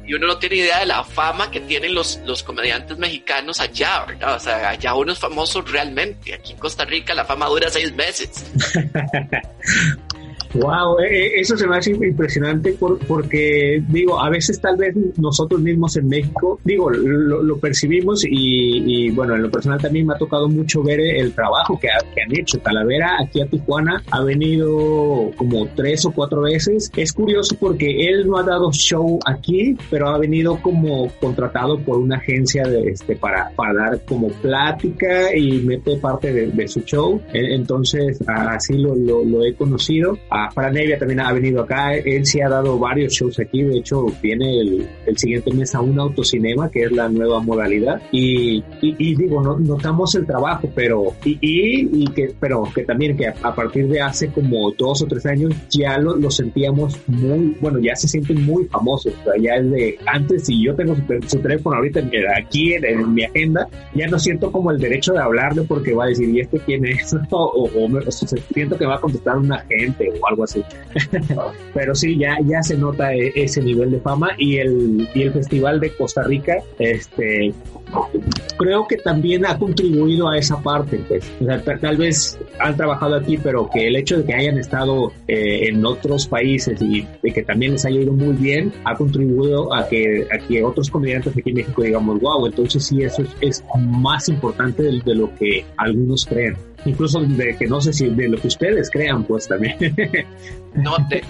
Y uno no tiene idea de la fama que tienen los, los comediantes mexicanos allá, ¿verdad? O sea, allá uno es famoso realmente. Aquí en Costa Rica la fama dura seis meses. Wow, eh, eh, eso se me hace impresionante porque, digo, a veces tal vez nosotros mismos en México, digo, lo, percibimos y, bueno, en lo personal también me ha tocado mucho ver el trabajo que, han hecho. Talavera aquí a Tijuana ha venido como tres o cuatro veces. Es curioso porque él no ha dado show aquí, pero ha venido como contratado por una agencia de, este, para, para dar como plática y mete parte de, su show. Entonces, así lo, lo he conocido. Para Nevia también ha venido acá, él sí ha dado varios shows aquí, de hecho viene el, el siguiente mes a un autocinema, que es la nueva modalidad, y, y, digo, no, notamos el trabajo, pero, y, y, que, pero que también que a, partir de hace como dos o tres años ya lo, lo sentíamos muy, bueno, ya se sienten muy famosos, o sea, ya es de antes, si yo tengo su, teléfono ahorita aquí en, mi agenda, ya no siento como el derecho de hablarle porque va a decir, ¿y este quién es? o, o, siento que va a contestar un agente o algo así. Pero sí, ya, ya se nota e, ese nivel de fama y el, y el Festival de Costa Rica, este, creo que también ha contribuido a esa parte, pues. tal vez han trabajado aquí, pero que el hecho de que hayan estado eh, en otros países y de que también les haya ido muy bien, ha contribuido a que, a que otros comediantes aquí en México digamos, wow, entonces sí, eso es, más importante de lo que algunos creen incluso de que no sé si de lo que ustedes crean, pues también. No, de,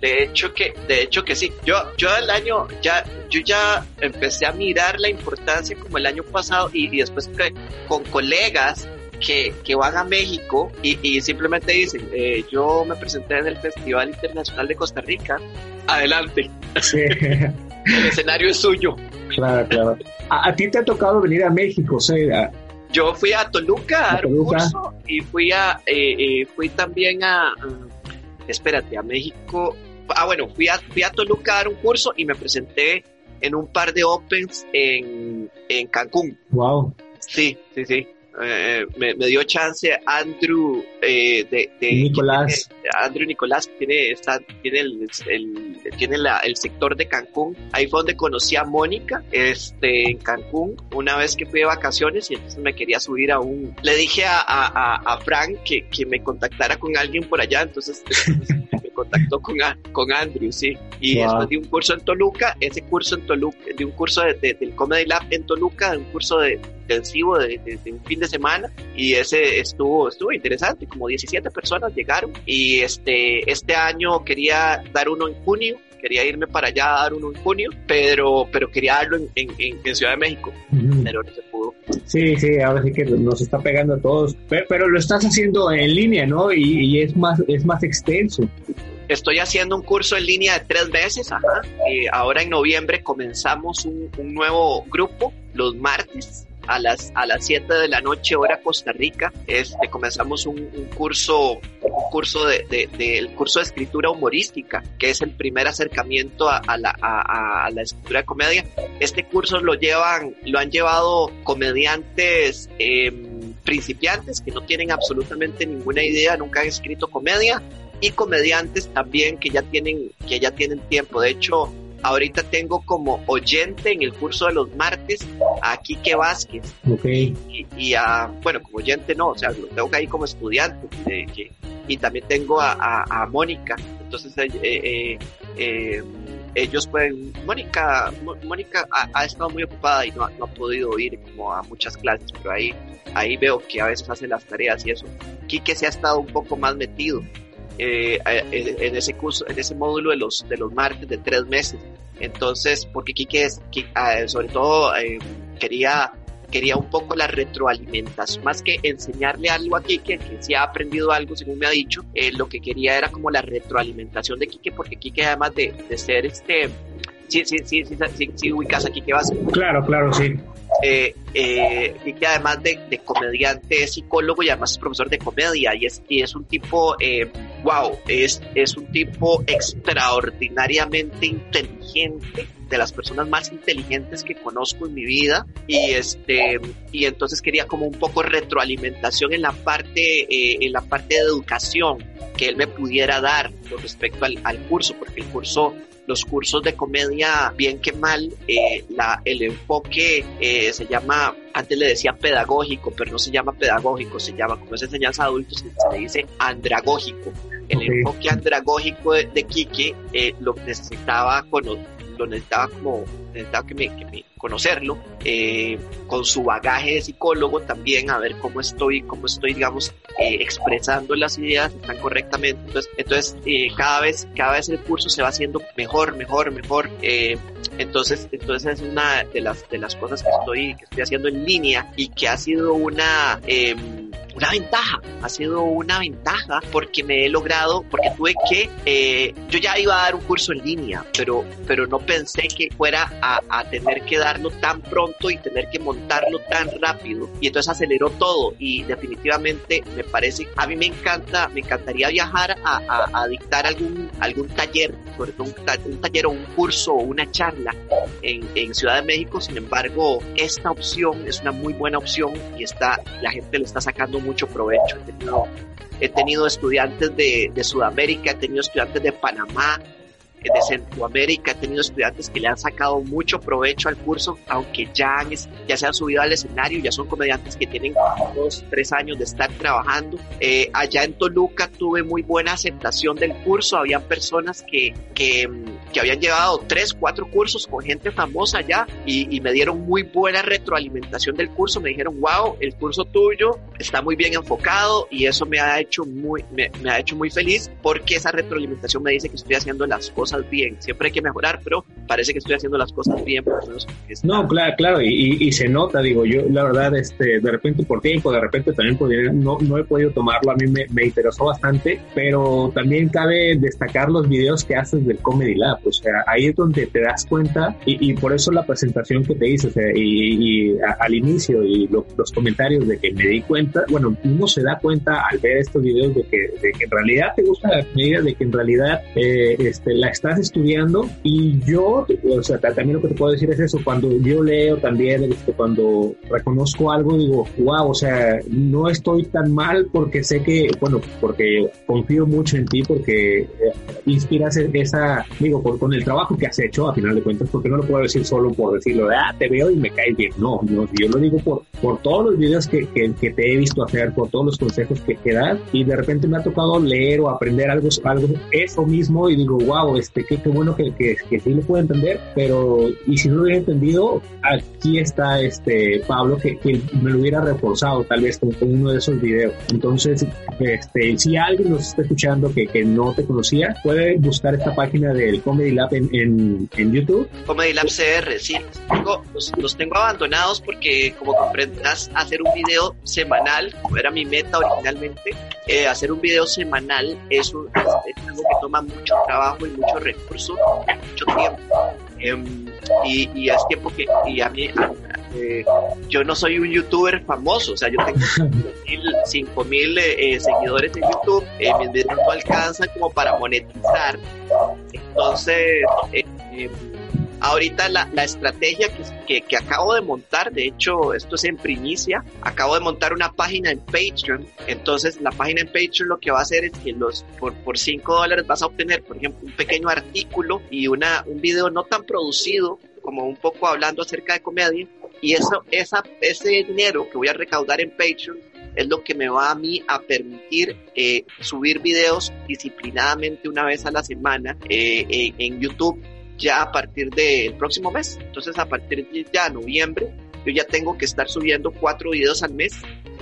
hecho que, de hecho que sí. Yo, yo el año, ya, yo ya empecé a mirar la importancia como el año pasado y, después que, con colegas que, que, van a México y, y simplemente dicen, eh, yo me presenté en el Festival Internacional de Costa Rica, adelante. el escenario es suyo. Claro, claro. A, ti te ha tocado venir a México, o sea, yo fui a Toluca a dar un curso y fui a eh, eh, fui también a espérate a México. Ah bueno fui a fui a Toluca a dar un curso y me presenté en un par de opens en, en Cancún. Wow sí sí sí. Eh, me, dio chance Andrew eh, de, Nicolás. Andrew Nicolás tiene está tiene el, tiene la, el sector de Cancún. Ahí fue donde conocí a Mónica este en Cancún una vez que fui de vacaciones y entonces me quería subir a un le dije a, a, a Frank que, que me contactara con alguien por allá entonces me contactó con, con Andrew sí. Y después de un curso en Toluca ese curso en Toluca de un curso de, del Comedy Lab en Toluca de un curso de intensivo de, de, un fin de semana y ese estuvo estuvo interesante como 17 personas llegaron y este este año quería dar uno en junio quería irme para allá a dar uno en junio pero pero quería darlo en, en, Ciudad de México. Pero no se pudo. Sí sí ahora sí que nos está pegando a todos. Pero, lo estás haciendo en línea no y, es más es más extenso. Estoy haciendo un curso en línea de tres meses, ajá. Y ahora en noviembre comenzamos un, un nuevo grupo los martes a las, a las 7 de la noche, hora Costa Rica. Este, comenzamos un, curso, un curso de, de, curso de escritura humorística, que es el primer acercamiento a, la, a, la escritura de comedia. Este curso lo llevan, lo han llevado comediantes em, principiantes que no tienen absolutamente ninguna idea, nunca han escrito comedia y comediantes también que ya tienen que ya tienen tiempo. De hecho, Ahorita tengo como oyente en el curso de los martes a Quique Vázquez. Okay. Y, a, bueno, como oyente no, o sea, lo tengo ahí como estudiante. y también tengo a, Mónica. Entonces, eh, eh, eh, ellos pueden. Mónica, Mónica ha, estado muy ocupada y no, no, ha podido ir como a muchas clases, pero ahí, ahí veo que a veces hace las tareas y eso. Quique se ha estado un poco más metido. Eh, en ese curso, en ese módulo de los, de los martes de tres meses. Entonces, porque Kike es, ah, sobre todo, eh, quería quería un poco la retroalimentación, más que enseñarle algo a Kike, que sí ha aprendido algo, según me ha dicho, eh, lo que quería era como la retroalimentación de Kike, porque Kike además de, de ser este, sí, sí, sí, sí, sí, sí ubicas a Kike Vázquez. Claro, claro, sí. Eh, eh, y que además de, de, comediante es psicólogo y además es profesor de comedia y es, y es un tipo, eh, wow, es, es un tipo extraordinariamente inteligente, de las personas más inteligentes que conozco en mi vida y este y entonces quería como un poco retroalimentación en la parte eh, en la parte de educación que él me pudiera dar con respecto al, al curso porque el curso los cursos de comedia, bien que mal, eh, la, el enfoque eh, se llama, antes le decía pedagógico, pero no se llama pedagógico, se llama, como es enseñanza a adultos, se le dice andragógico. El okay. enfoque andragógico de, de Quique eh, lo necesitaba con, necesitaba como necesitaba que me, que me conocerlo eh, con su bagaje de psicólogo también a ver cómo estoy cómo estoy digamos eh, expresando las ideas están correctamente entonces entonces eh, cada vez cada vez el curso se va haciendo mejor mejor mejor entonces entonces es una de las de las cosas que estoy que estoy haciendo en línea y que ha sido una una ventaja, ha sido una ventaja porque me he logrado, porque tuve que, eh, yo ya iba a dar un curso en línea, pero, pero no pensé que fuera a, a, tener que darlo tan pronto y tener que montarlo tan rápido. Y entonces aceleró todo y definitivamente me parece, a mí me encanta, me encantaría viajar a, a, a dictar algún, algún taller, sobre todo un, un, taller o un curso o una charla en, en Ciudad de México. Sin embargo, esta opción es una muy buena opción y está, la gente le está sacando mucho provecho. He tenido, he tenido estudiantes de, de, Sudamérica, he tenido estudiantes de Panamá, de Centroamérica, he tenido estudiantes que le han sacado mucho provecho al curso, aunque ya, han, ya se han subido al escenario, ya son comediantes que tienen dos, tres años de estar trabajando. Eh, allá en Toluca tuve muy buena aceptación del curso, habían personas que, que, que habían llevado tres, cuatro cursos con gente famosa allá y, y, me dieron muy buena retroalimentación del curso, me dijeron, wow, el curso tuyo está muy bien enfocado y eso me ha hecho muy, me, me ha hecho muy feliz porque esa retroalimentación me dice que estoy haciendo las cosas bien. Siempre hay que mejorar, pero parece que estoy haciendo las cosas bien. Por está... No, claro, claro, y, y, se nota, digo, yo la verdad, este, de repente por tiempo, de repente también por dinero, no, no he podido tomarlo, a mí me, me, interesó bastante, pero también cabe destacar los videos que haces del Comedy Lab, o sea, ahí es donde te das cuenta, y, y por eso la presentación que te hice, o sea, y, y a, al inicio, y lo, los comentarios de que me di cuenta, bueno, uno se da cuenta al ver estos videos de que, de que en realidad te gusta la comedia, de que en realidad eh, este, la estás estudiando y yo, o sea, también lo que te puedo decir es eso, cuando yo leo también, este, cuando reconozco algo, digo, wow, o sea, no estoy tan mal porque sé que, bueno, porque confío mucho en ti, porque eh, inspiras esa, digo, por, con el trabajo que has hecho, a final de cuentas, porque no lo puedo decir solo por decirlo de, ah, te veo y me caes bien, no, no yo lo digo por, por todos los videos que, que, que te he visto hacer, por todos los consejos que, que das, y de repente me ha tocado leer o aprender algo, algo eso mismo y digo, wow, este, qué, bueno que, que, que, sí lo puedo entender, pero y si no lo hubiera entendido, aquí está este Pablo que, que me lo hubiera reforzado tal vez con, con, uno de esos videos. Entonces, este, si alguien nos está escuchando que, que no te conocía, puede buscar esta página del Comedy Lab en, en, en YouTube. Comedy Lab CR, sí, tengo, los, los, tengo abandonados porque como comprenderás, hacer un video semanal, era mi meta originalmente, eh, hacer un video semanal es, un, es algo que toma mucho trabajo y mucho recurso mucho tiempo. Eh, y, y, es tiempo que y a mí eh, yo no soy un youtuber famoso, o sea, yo tengo 5 mil eh, seguidores en YouTube, mis videos no alcanzan como para monetizar. Entonces, ahorita la, la estrategia que, que, que, acabo de montar, de hecho, esto es en primicia, acabo de montar una página en Patreon. Entonces, la página en Patreon lo que va a hacer es que los, por, por 5 dólares vas a obtener, por ejemplo, un pequeño artículo y una, un video no tan producido, como un poco hablando acerca de comedia. Y eso, esa, ese dinero que voy a recaudar en Patreon es lo que me va a mí a permitir eh, subir videos disciplinadamente una vez a la semana eh, eh, en YouTube ya a partir del próximo mes. Entonces, a partir de ya noviembre, yo ya tengo que estar subiendo cuatro videos al mes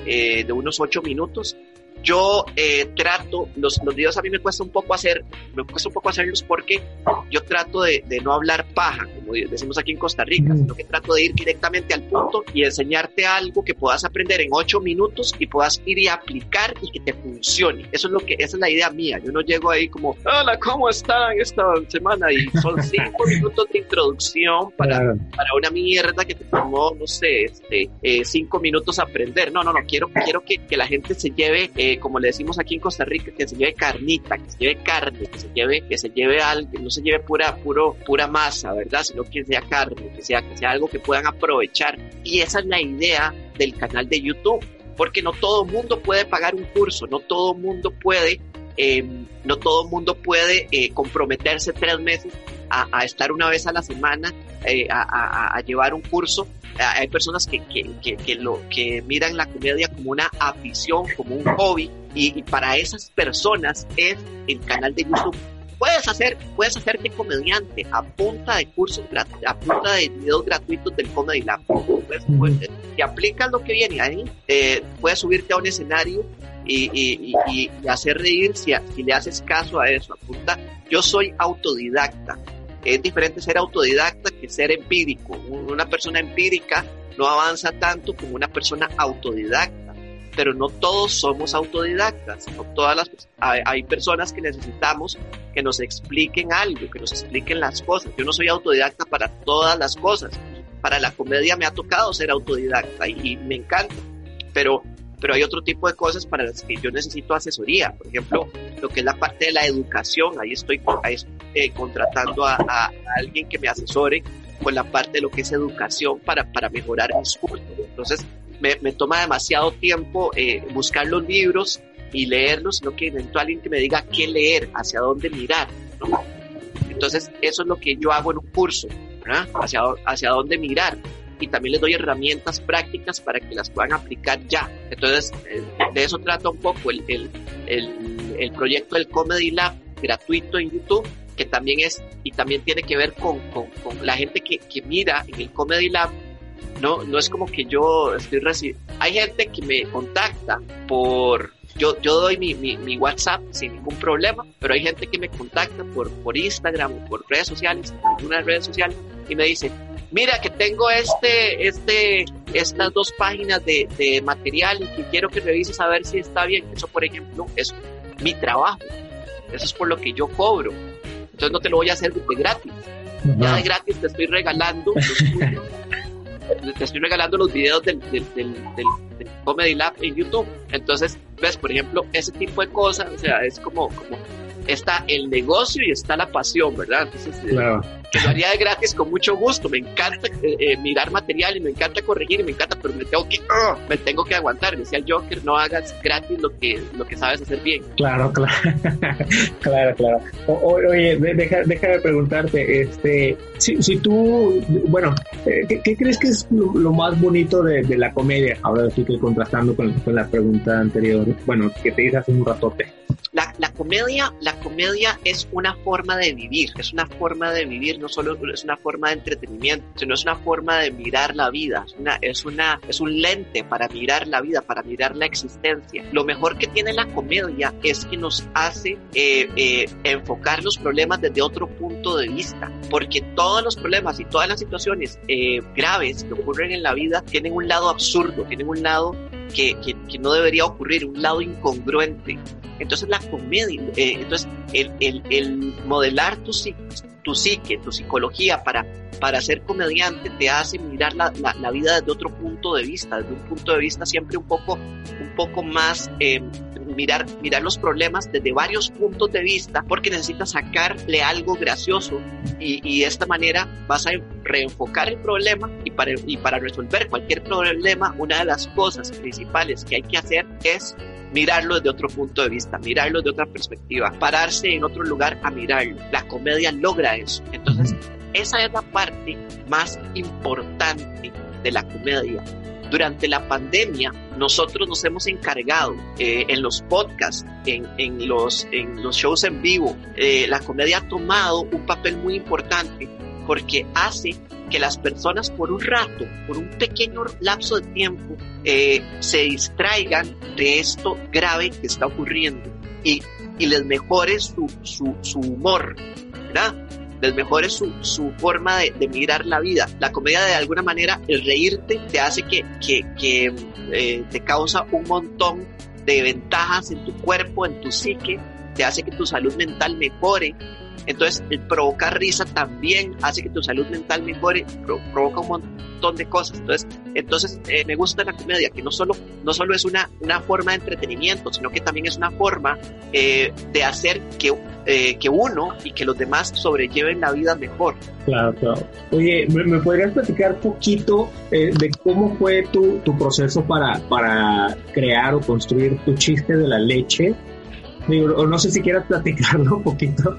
eh, de unos ocho minutos yo eh, trato, los, los videos a mí me cuesta un poco hacer, me cuesta un poco hacerlos porque yo trato de, de no hablar paja, como decimos aquí en Costa Rica, sino que trato de ir directamente al punto y enseñarte algo que puedas aprender en ocho minutos y puedas ir y aplicar y que te funcione. Eso es lo que, esa es la idea mía. Yo no llego ahí como, hola, ¿cómo están esta semana? Y son cinco minutos de introducción para, para una mierda que te tomó, no sé, este, eh, cinco minutos aprender. No, no, no, quiero, quiero que, que la gente se lleve eh, como le decimos aquí en Costa Rica, que se lleve carnita, que se lleve carne, que se lleve, que se lleve algo, que no se lleve pura, puro, pura masa, ¿verdad? Sino que sea carne, que sea, que sea algo que puedan aprovechar. Y esa es la idea del canal de YouTube, porque no todo mundo puede pagar un curso, no todo mundo puede, eh, no todo mundo puede eh, comprometerse tres meses a, a, estar una vez a la semana, eh, a, a, a, llevar un curso hay personas que, que, que, lo, que miran la comedia como una afición, como un hobby, y, y, para esas personas es el canal de YouTube. Puedes hacer, puedes hacerte comediante a punta de cursos, a punta de videos gratuitos del Comedy Lab. Puedes, puedes, si aplicas lo que viene ahí, eh, puedes subirte a un escenario y, y, y, y hacer reír si, le haces caso a eso. Apunta, yo soy autodidacta es diferente ser autodidacta que ser empírico. Una persona empírica no avanza tanto como una persona autodidacta, pero no todos somos autodidactas. No todas las, hay, personas que necesitamos que nos expliquen algo, que nos expliquen las cosas. Yo no soy autodidacta para todas las cosas. Para la comedia me ha tocado ser autodidacta y me encanta, pero pero hay otro tipo de cosas para las que yo necesito asesoría. Por ejemplo, lo que es la parte de la educación, ahí estoy, eh, contratando a, alguien que me asesore con la parte de lo que es educación para, para mejorar mis cursos. Entonces, me, me toma demasiado tiempo eh, buscar los libros y leerlos, sino que necesito a alguien que me diga qué leer, hacia dónde mirar. Entonces, eso es lo que yo hago en un curso. Hacia, hacia dónde mirar y también les doy herramientas prácticas para que las puedan aplicar ya. Entonces, de eso trata un poco el, el, el, el proyecto del Comedy Lab gratuito en YouTube, que también es, y también tiene que ver con, con, con la gente que, que, mira en el Comedy Lab. No, no es como que yo estoy recibiendo. Hay gente que me contacta por, yo, yo doy mi, mi, mi, WhatsApp sin ningún problema, pero hay gente que me contacta por, por Instagram por redes sociales, algunas redes sociales, y me dice, mira que tengo este, este, estas dos páginas de, de material y que quiero que revises a ver si está bien. Eso, por ejemplo, es mi trabajo. Eso es por lo que yo cobro. Entonces no te lo voy a hacer de gratis. Ya de gratis te estoy regalando los, te estoy regalando los videos del, del, del, del, Comedy Lab en YouTube. Entonces, ves, por ejemplo, ese tipo de cosas, o sea, es como, como está el negocio y está la pasión, ¿verdad? Entonces, claro. eh, que lo haría de gratis con mucho gusto. Me encanta eh, eh, mirar material y me encanta corregir y me encanta, pero me tengo que, uh, me tengo que aguantar. Decía el Joker, no hagas gratis lo que, lo que sabes hacer bien. Claro, claro. claro, claro. O, oye, deja, deja de preguntarte, este, si, si tú, bueno, eh, ¿qué, ¿qué, crees que es lo, lo más bonito de, de, la comedia? Ahora estoy contrastando con, con la pregunta anterior, bueno, que te hice hace un ratote. La, la, comedia, la comedia es una forma de vivir, es una forma de vivir, no solo es una forma de entretenimiento, sino es una forma de mirar la vida, es una, es una, es un lente para mirar la vida, para mirar la existencia. Lo mejor que tiene la comedia es que nos hace eh, eh, enfocar los problemas desde otro punto de vista, porque todos los problemas y todas las situaciones eh, graves que ocurren en la vida tienen un lado absurdo, tienen un lado que, que, que, no debería ocurrir, un lado incongruente. Entonces la comedia, eh, entonces el, el, el modelar tu, tu psique, tu psicología para, para ser comediante te hace mirar la, la, vida desde otro punto de vista, desde un punto de vista siempre un poco, un poco más, eh, mirar, mirar los problemas desde varios puntos de vista porque necesitas sacarle algo gracioso y, y de esta manera vas a reenfocar el problema y para, y para resolver cualquier problema una de las cosas principales que hay que hacer es mirarlo desde otro punto de vista, mirarlo de otra perspectiva, pararse en otro lugar a mirarlo. La comedia logra eso. Entonces, esa es la parte más importante de la comedia. Durante la pandemia, nosotros nos hemos encargado eh, en los podcasts, en, los shows en vivo, eh, la comedia ha tomado un papel muy importante porque hace que las personas por un rato, por un pequeño lapso de tiempo, eh, se distraigan de esto grave que está ocurriendo y, y les mejore su, su, su humor, ¿verdad? Les mejore su, su forma de, mirar la vida. La comedia de alguna manera, el reírte te hace que, que, que eh, te causa un montón de ventajas en tu cuerpo, en tu psique, te hace que tu salud mental mejore. Entonces, el provocar risa también hace que tu salud mental mejore, provoca un montón de cosas. Entonces, entonces eh, me gusta la comedia, que no solo, no solo es una, una forma de entretenimiento, sino que también es una forma eh, de hacer que, eh, que uno y que los demás sobrelleven la vida mejor. Claro, claro. Oye, ¿me, podrías platicar poquito eh, de cómo fue tu, tu proceso para, para crear o construir tu chiste de la leche? O no sé si quieras platicarlo un poquito.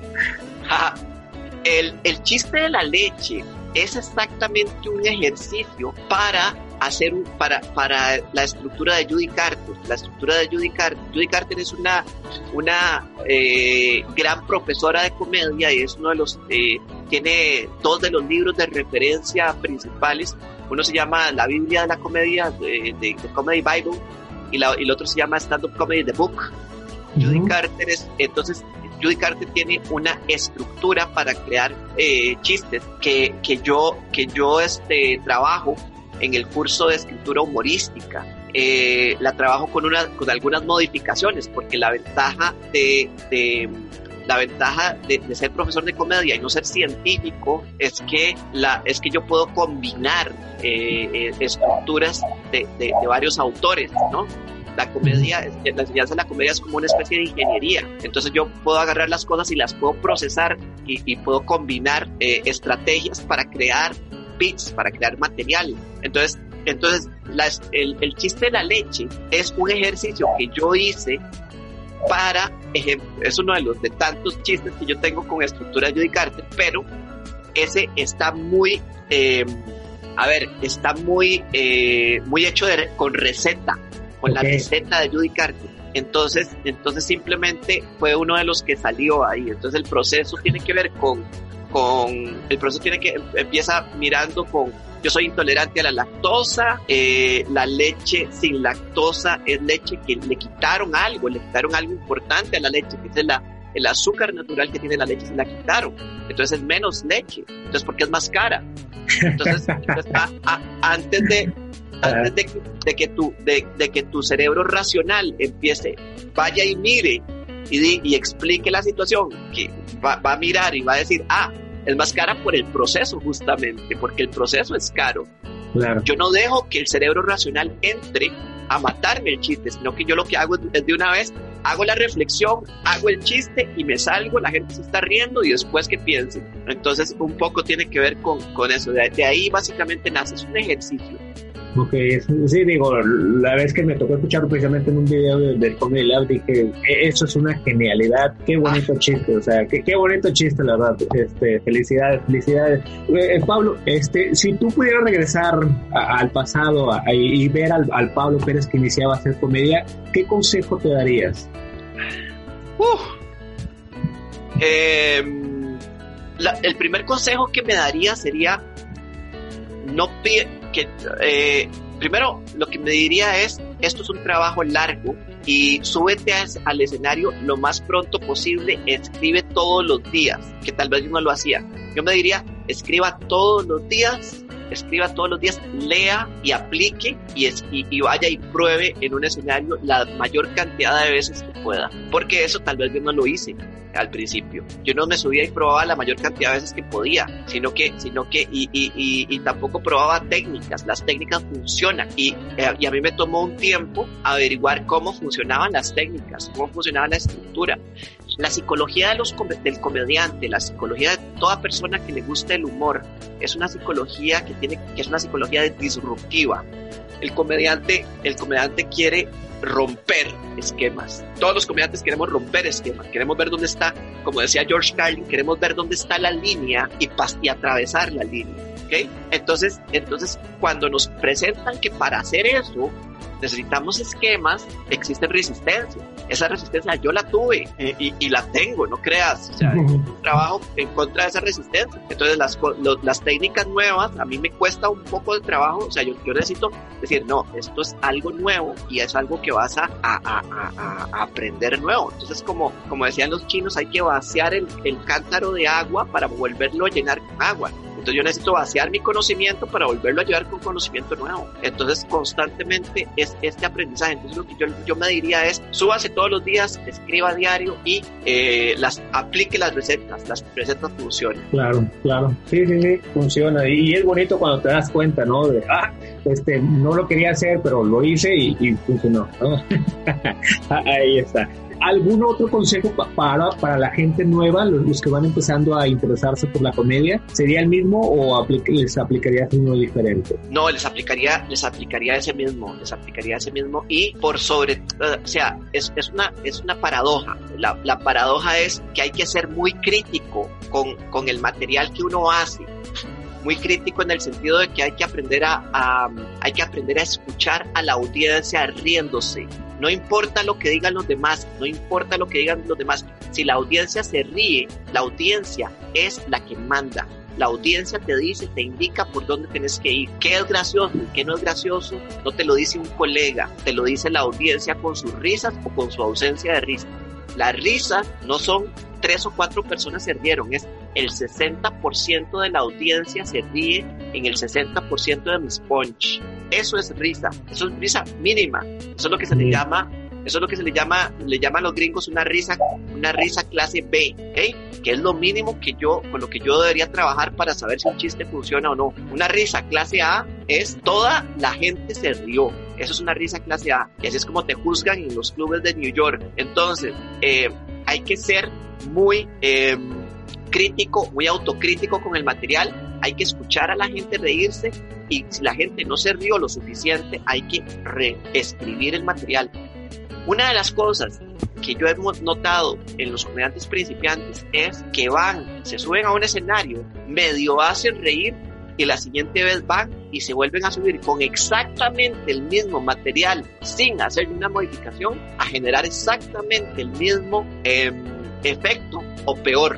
El, el chiste de la leche es exactamente un ejercicio para hacer un, para, para la estructura de Judy Carter. La estructura de Judy Carter. Judy Carter es una, una eh, gran profesora de comedia y es uno de los, eh, tiene dos de los libros de referencia principales. Uno se llama La Biblia de la Comedia, de, de, de Comedy Bible, y, la, y el otro se llama Stand Up Comedy The Book. Judy Carter es, entonces, Judy Carter tiene una estructura para crear eh, chistes que, que yo, que yo este, trabajo en el curso de escritura humorística. Eh, la trabajo con, una, con algunas modificaciones, porque la ventaja de, de la ventaja de, ser profesor de comedia y no ser científico es que, la, es que yo puedo combinar eh, estructuras de, de, de varios autores, ¿no? La comedia, la enseñanza de la comedia es como una especie de ingeniería. Entonces yo puedo agarrar las cosas y las puedo procesar y, y puedo combinar eh, estrategias para crear bits, para crear material. Entonces, entonces el, el chiste de la leche es un ejercicio que yo hice para, ejemplo, es uno de los de tantos chistes que yo tengo con estructura de Judy Carter, pero ese está muy, eh, a ver, está muy, eh, muy hecho de, con receta con okay. la receta de Judy Carter. Entonces, entonces simplemente fue uno de los que salió ahí. Entonces el proceso tiene que ver con, con el proceso tiene que empieza mirando con yo soy intolerante a la lactosa, eh, la leche sin lactosa es leche que le quitaron algo, le quitaron algo importante a la leche, que es la, el azúcar natural que tiene la leche se la quitaron. Entonces es menos leche. Entonces, ¿por qué es más cara? Entonces, entonces a, a, antes de, antes de, de, que tu, de, de, que tu cerebro racional empiece, vaya y mire y, di, y explique la situación, que va, va, a mirar y va a decir, ah, es más cara por el proceso justamente, porque el proceso es caro. Claro. Yo no dejo que el cerebro racional entre a matarme el chiste, sino que yo lo que hago es de una vez, hago la reflexión, hago el chiste y me salgo, la gente se está riendo y después que piensen. Entonces un poco tiene que ver con, con eso, de, de ahí básicamente nace, es un ejercicio Ok, sí, digo, la vez que me tocó escuchar precisamente en un video del de Comedy Lab, dije, e, eso es una genialidad, qué bonito chiste, o sea, qué, qué bonito chiste, la verdad, este, felicidades, felicidades. Eh, Pablo, este, si tú pudieras regresar a, al pasado a, y ver al, al, Pablo Pérez que iniciaba a hacer comedia, ¿qué consejo te darías? Uh, eh, la, el primer consejo que me daría sería no que eh, primero lo que me diría es esto es un trabajo largo y súbete a, al escenario lo más pronto posible, escribe todos los días, que tal vez yo no lo hacía. Yo me diría, escriba todos los días, escriba todos los días, lea y aplique y, es, y, vaya y pruebe en un escenario la mayor cantidad de veces que pueda. Porque eso tal vez yo no lo hice al principio. Yo no me subía y probaba la mayor cantidad de veces que podía, sino que, sino que, y, y tampoco probaba técnicas. Las técnicas funcionan y, eh, y, a mí me tomó un tiempo averiguar cómo funcionaban las técnicas, cómo funcionaba la estructura. La psicología de los, del comediante, la psicología de toda persona que le gusta el humor, es una psicología que tiene, que es una psicología disruptiva. El comediante, el comediante quiere romper esquemas. Todos los comediantes queremos romper esquemas, queremos ver dónde está, como decía George Carlin, queremos ver dónde está la línea y, y atravesar la línea. ¿Ok? Entonces, entonces, cuando nos presentan que para hacer eso necesitamos esquemas, existe resistencia. Esa resistencia yo la tuve y, y, la tengo, no creas. O sea, trabajo en contra de esa resistencia. Entonces, las, las técnicas nuevas a mí me cuesta un poco de trabajo. O sea, yo, yo necesito decir, no, esto es algo nuevo y es algo que vas a, a, a, a aprender nuevo. Entonces, como, como decían los chinos, hay que vaciar el, el cántaro de agua para volverlo a llenar con agua. Entonces yo necesito vaciar mi conocimiento para volverlo a llevar con conocimiento nuevo. Entonces constantemente es este aprendizaje. Entonces lo que yo, me diría es, súbase todos los días, escriba diario y eh, las aplique las recetas. Las recetas funcionan. Claro, claro. Sí, sí, sí, funciona. Y es bonito cuando te das cuenta, ¿no? De, ah, este, no lo quería hacer, pero lo hice y, y funcionó. ¿no? Ahí está. ¿Algún otro consejo para, para la gente nueva, los, que van empezando a interesarse por la comedia? ¿Sería el mismo o les aplicaría uno diferente? No, les aplicaría, les aplicaría ese mismo, les aplicaría ese mismo y por sobre, o sea, es, es una, es una paradoja. La, la paradoja es que hay que ser muy crítico con, con el material que uno hace muy crítico en el sentido de que hay que aprender a, hay que aprender a escuchar a la audiencia riéndose. No importa lo que digan los demás, no importa lo que digan los demás. Si la audiencia se ríe, la audiencia es la que manda. La audiencia te dice, te indica por dónde tienes que ir. ¿Qué es gracioso y qué no es gracioso? No te lo dice un colega, te lo dice la audiencia con sus risas o con su ausencia de risa. La risa no son tres o cuatro personas se rieron, es el 60% de la audiencia se ríe en el 60% de mis punch. Eso es risa, eso es risa mínima, eso es lo que se le llama eso es lo que se le llama, le llaman los gringos una risa, una risa clase B. Que es lo mínimo que yo, con lo que yo debería trabajar para saber si un chiste funciona o no. Una risa clase A es toda la gente se rió. Eso es una risa clase A. Y así es como te juzgan en los clubes de New York. Entonces, eh, hay que ser muy eh, crítico, muy autocrítico con el material. Hay que escuchar a la gente reírse y si la gente no se rió lo suficiente, hay que reescribir el material. Una de las cosas que yo he notado en los comediantes principiantes es que van, se suben a un escenario, medio hacen reír y la siguiente vez van y se vuelven a subir con exactamente el mismo material sin hacer una modificación a generar exactamente el mismo eh, efecto o peor.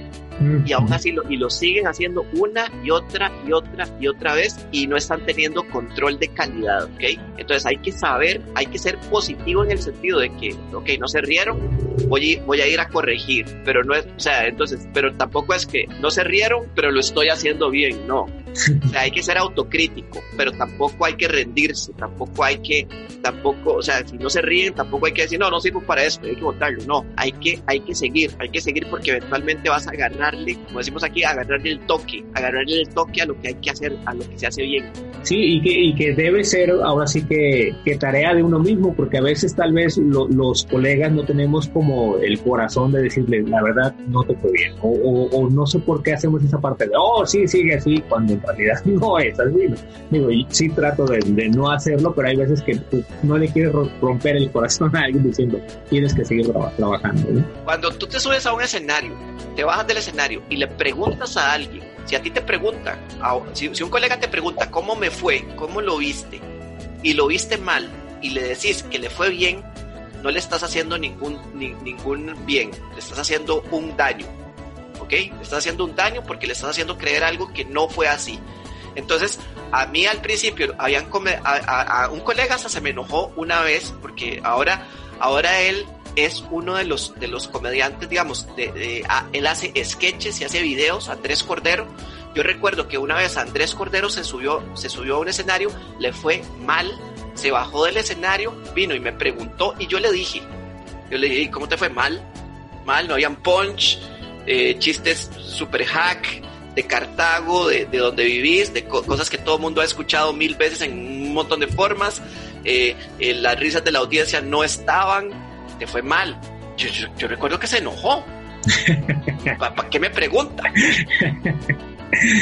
Y aún así lo, y lo siguen haciendo una y otra y otra y otra vez y no están teniendo control de calidad, ¿ok? Entonces hay que saber, hay que ser positivo en el sentido de que, ok, no se rieron, voy, voy a ir a corregir, pero no es, o sea, entonces, pero tampoco es que no se rieron, pero lo estoy haciendo bien, no. O sea, hay que ser autocrítico, pero tampoco hay que rendirse, tampoco hay que, tampoco, o sea, si no se ríen, tampoco hay que decir, no, no sirvo para esto, hay que votarlo, no, hay que, hay que seguir, hay que seguir porque eventualmente vas a ganarle, como decimos aquí, agarrarle el toque, agarrarle el toque a lo que hay que hacer, a lo que se hace bien. Sí, y que, y que debe ser ahora sí que, que tarea de uno mismo, porque a veces tal vez lo, los colegas no tenemos como el corazón de decirle, la verdad, no te fue bien, o, o, o no sé por qué hacemos esa parte de, oh, sí, sigue así, cuando realidad no es así. Digo, y sí trato de, no hacerlo, pero hay veces que no le quieres romper el corazón a alguien diciendo, tienes que seguir tra trabajando. ¿no? Cuando tú te subes a un escenario, te bajas del escenario y le preguntas a alguien, si a ti te preguntan, si, un colega te pregunta cómo me fue, cómo lo viste, y lo viste mal, y le decís que le fue bien, no le estás haciendo ningún, ni, ningún bien, le estás haciendo un daño. ¿Ok? Estás haciendo un daño porque le estás haciendo creer algo que no fue así. Entonces, a mí al principio, habían a, a, a, un colega hasta se me enojó una vez porque ahora, ahora él es uno de los, de los comediantes, digamos, de, de, a, él hace sketches y hace videos, Andrés Cordero. Yo recuerdo que una vez Andrés Cordero se subió, se subió a un escenario, le fue mal, se bajó del escenario, vino y me preguntó y yo le dije, yo le dije, ¿cómo te fue mal? Mal, no habían punch, eh, chistes super hack, de Cartago, de, de donde vivís, de co cosas que todo el mundo ha escuchado mil veces en un montón de formas. Eh, eh, las risas de la audiencia no estaban, te fue mal. Yo, yo, yo recuerdo que se enojó. ¿Para pa qué me pregunta?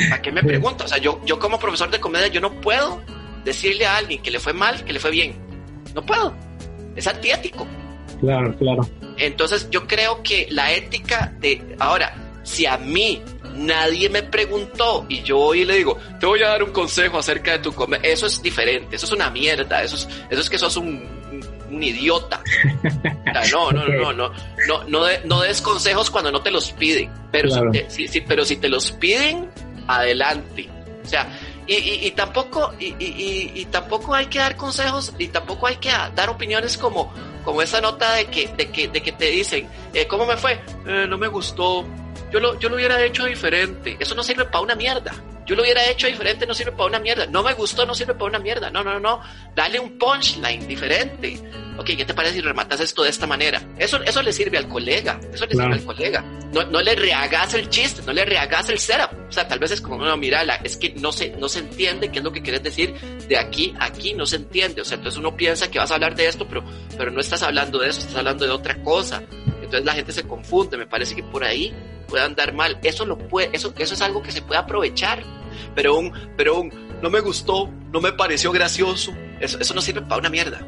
¿Para qué me pregunta? O sea, yo, yo como profesor de comedia, yo no puedo decirle a alguien que le fue mal, que le fue bien. No puedo. Es antiético. Claro, claro. Entonces yo creo que la ética de... Ahora, si a mí nadie me preguntó y yo voy y le digo, te voy a dar un consejo acerca de tu comedia. Eso es diferente, eso es una mierda, eso es, eso es que sos un, un idiota. no, no, no, no, no, no, no, no des consejos cuando no te los piden, pero, si, te, pero si te los piden, adelante. O sea, y, y, tampoco, y, y, tampoco hay que dar consejos y tampoco hay que dar opiniones como, como esa nota de que, de que, de que te dicen, eh, ¿cómo me fue? Eh, no me gustó, yo lo, yo lo hubiera hecho diferente. Eso no sirve para una mierda. Yo lo hubiera hecho diferente, no sirve para una mierda. No me gustó, no sirve para una mierda. No, no, no. Dale un punchline diferente. Ok, ¿qué te parece si rematas esto de esta manera? Eso, eso le sirve al colega. Eso le sirve al colega. No, no le rehagas el chiste, no le rehagas el setup. O sea, tal vez es como, no, mira, es que no se, no se entiende qué es lo que quieres decir de aquí a aquí, no se entiende. O sea, entonces uno piensa que vas a hablar de esto, pero, pero no estás hablando de eso, estás hablando de otra cosa. Entonces la gente se confunde. Me parece que por ahí puede andar mal. Eso lo puede, eso, eso es algo que se puede aprovechar. Pero un, pero un, no me gustó, no me pareció gracioso, eso, eso no sirve para una mierda.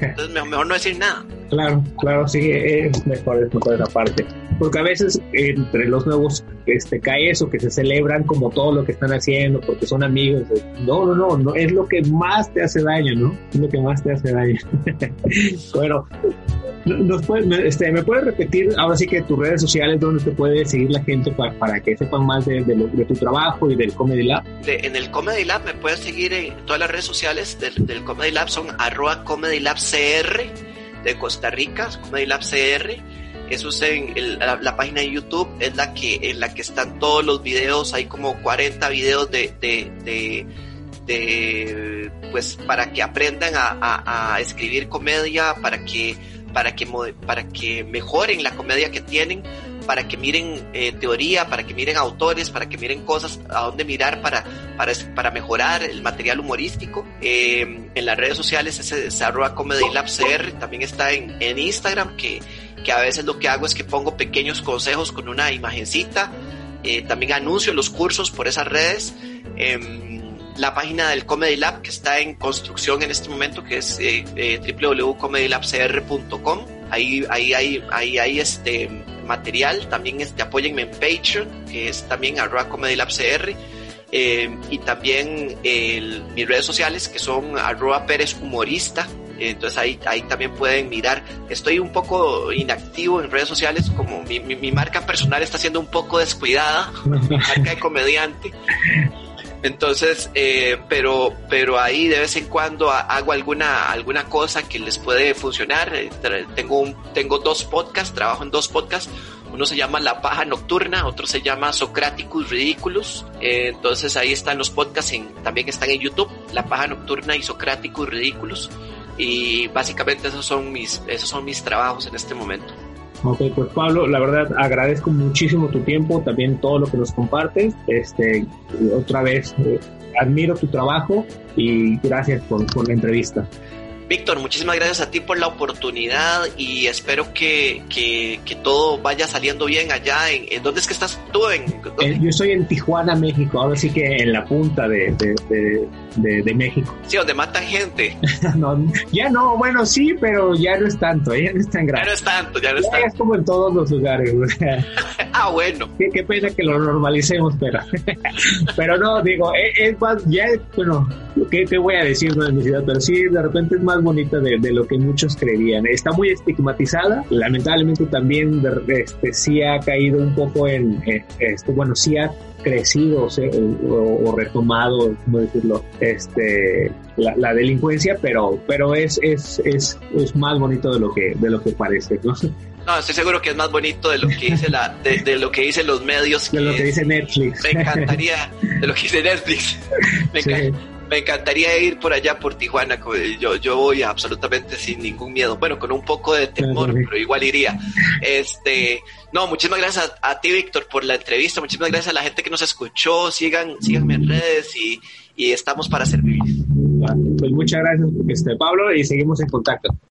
Entonces, mejor, no decir nada. Claro, claro, sí, es mejor, es mejor esa parte. Porque a veces entre los nuevos este, cae eso, que se celebran como todo lo que están haciendo, porque son amigos. No, no, no, no, es lo que más te hace daño, ¿no? Es lo que más te hace daño. bueno, nos puede, este, ¿Me puedes repetir ahora sí que tus redes sociales donde te puede seguir la gente para, que sepan más de, tu trabajo y del Comedy Lab? en el Comedy Lab me puedes seguir en todas las redes sociales del, Comedy Lab, son arroba Comedy Lab CR de Costa Rica, Comedy Lab CR. Eso es en la, página de YouTube, es la que, en la que están todos los videos, hay como 40 videos de, de, de, pues para que aprendan a, a escribir comedia, para que para que, para que mejoren la comedia que tienen, para que miren eh, teoría, para que miren autores, para que miren cosas a dónde mirar para, para, para mejorar el material humorístico. Eh, en las redes sociales es, es arroba Comedy Lab CR, también está en, en Instagram, que, que a veces lo que hago es que pongo pequeños consejos con una imagencita. Eh, también anuncio los cursos por esas redes. Em, la página del Comedy Lab que está en construcción en este momento, que es eh, www.comedylabcr.com. Ahí, ahí, ahí, ahí hay este material. También este, apóyenme en Patreon, que es también arroba comedylabcr. Eh, y también mis redes sociales, que son arroba Pérez Humorista. Entonces ahí, ahí también pueden mirar. Estoy un poco inactivo en redes sociales, como mi, mi, marca personal está siendo un poco descuidada, marca de comediante. Entonces, eh, pero, pero ahí de vez en cuando hago alguna, alguna cosa que les puede funcionar. Eh, tengo, un, tengo dos podcasts, trabajo en dos podcasts. Uno se llama La Paja Nocturna, otro se llama Socraticus Ridiculus. Eh, entonces ahí están los podcasts, en, también están en YouTube, La Paja Nocturna y Socraticus Ridiculus. Y básicamente esos son mis, esos son mis trabajos en este momento. Ok, pues Pablo, la verdad agradezco muchísimo tu tiempo, también todo lo que nos compartes. Este, otra vez, eh, admiro tu trabajo y gracias por, por la entrevista. Víctor, muchísimas gracias a ti por la oportunidad y espero que, que, que todo vaya saliendo bien allá. ¿En, dónde es que estás tú? En, eh, yo estoy en Tijuana, México, ahora sí que en la punta de, de, de, México. Sí, donde matan gente. no, ya no, bueno, sí, pero ya no es tanto, ¿eh? ya no es tan grave. Ya no es tanto, ya no es tanto. Es como en todos los lugares. ah, bueno. Qué, qué, pena que lo normalicemos, pero, pero no, digo, es, es más, ya, bueno, ¿qué, ¿qué, voy a decir de mi ciudad? Pero sí, de repente es más bonita de, lo que muchos creían. Está muy estigmatizada, lamentablemente también este, sí ha caído un poco en, esto, bueno, sí ha crecido o, retomado, ¿cómo decirlo? Este, la, delincuencia, pero, pero es, es, es, es más bonito de lo que, de lo que parece, ¿no? No, estoy seguro que es más bonito de lo que dice la, de, lo que dicen los medios. De lo que dice Netflix. Me encantaría, de lo que dice Netflix. Me, me encantaría ir por allá, por Tijuana. Yo, yo voy absolutamente sin ningún miedo. Bueno, con un poco de temor, pero igual iría. Este, no, muchísimas gracias a, ti, Víctor, por la entrevista. Muchísimas gracias a la gente que nos escuchó. Sigan, síganme en redes y, y estamos para servir. Pues muchas gracias, este, Pablo, y seguimos en contacto.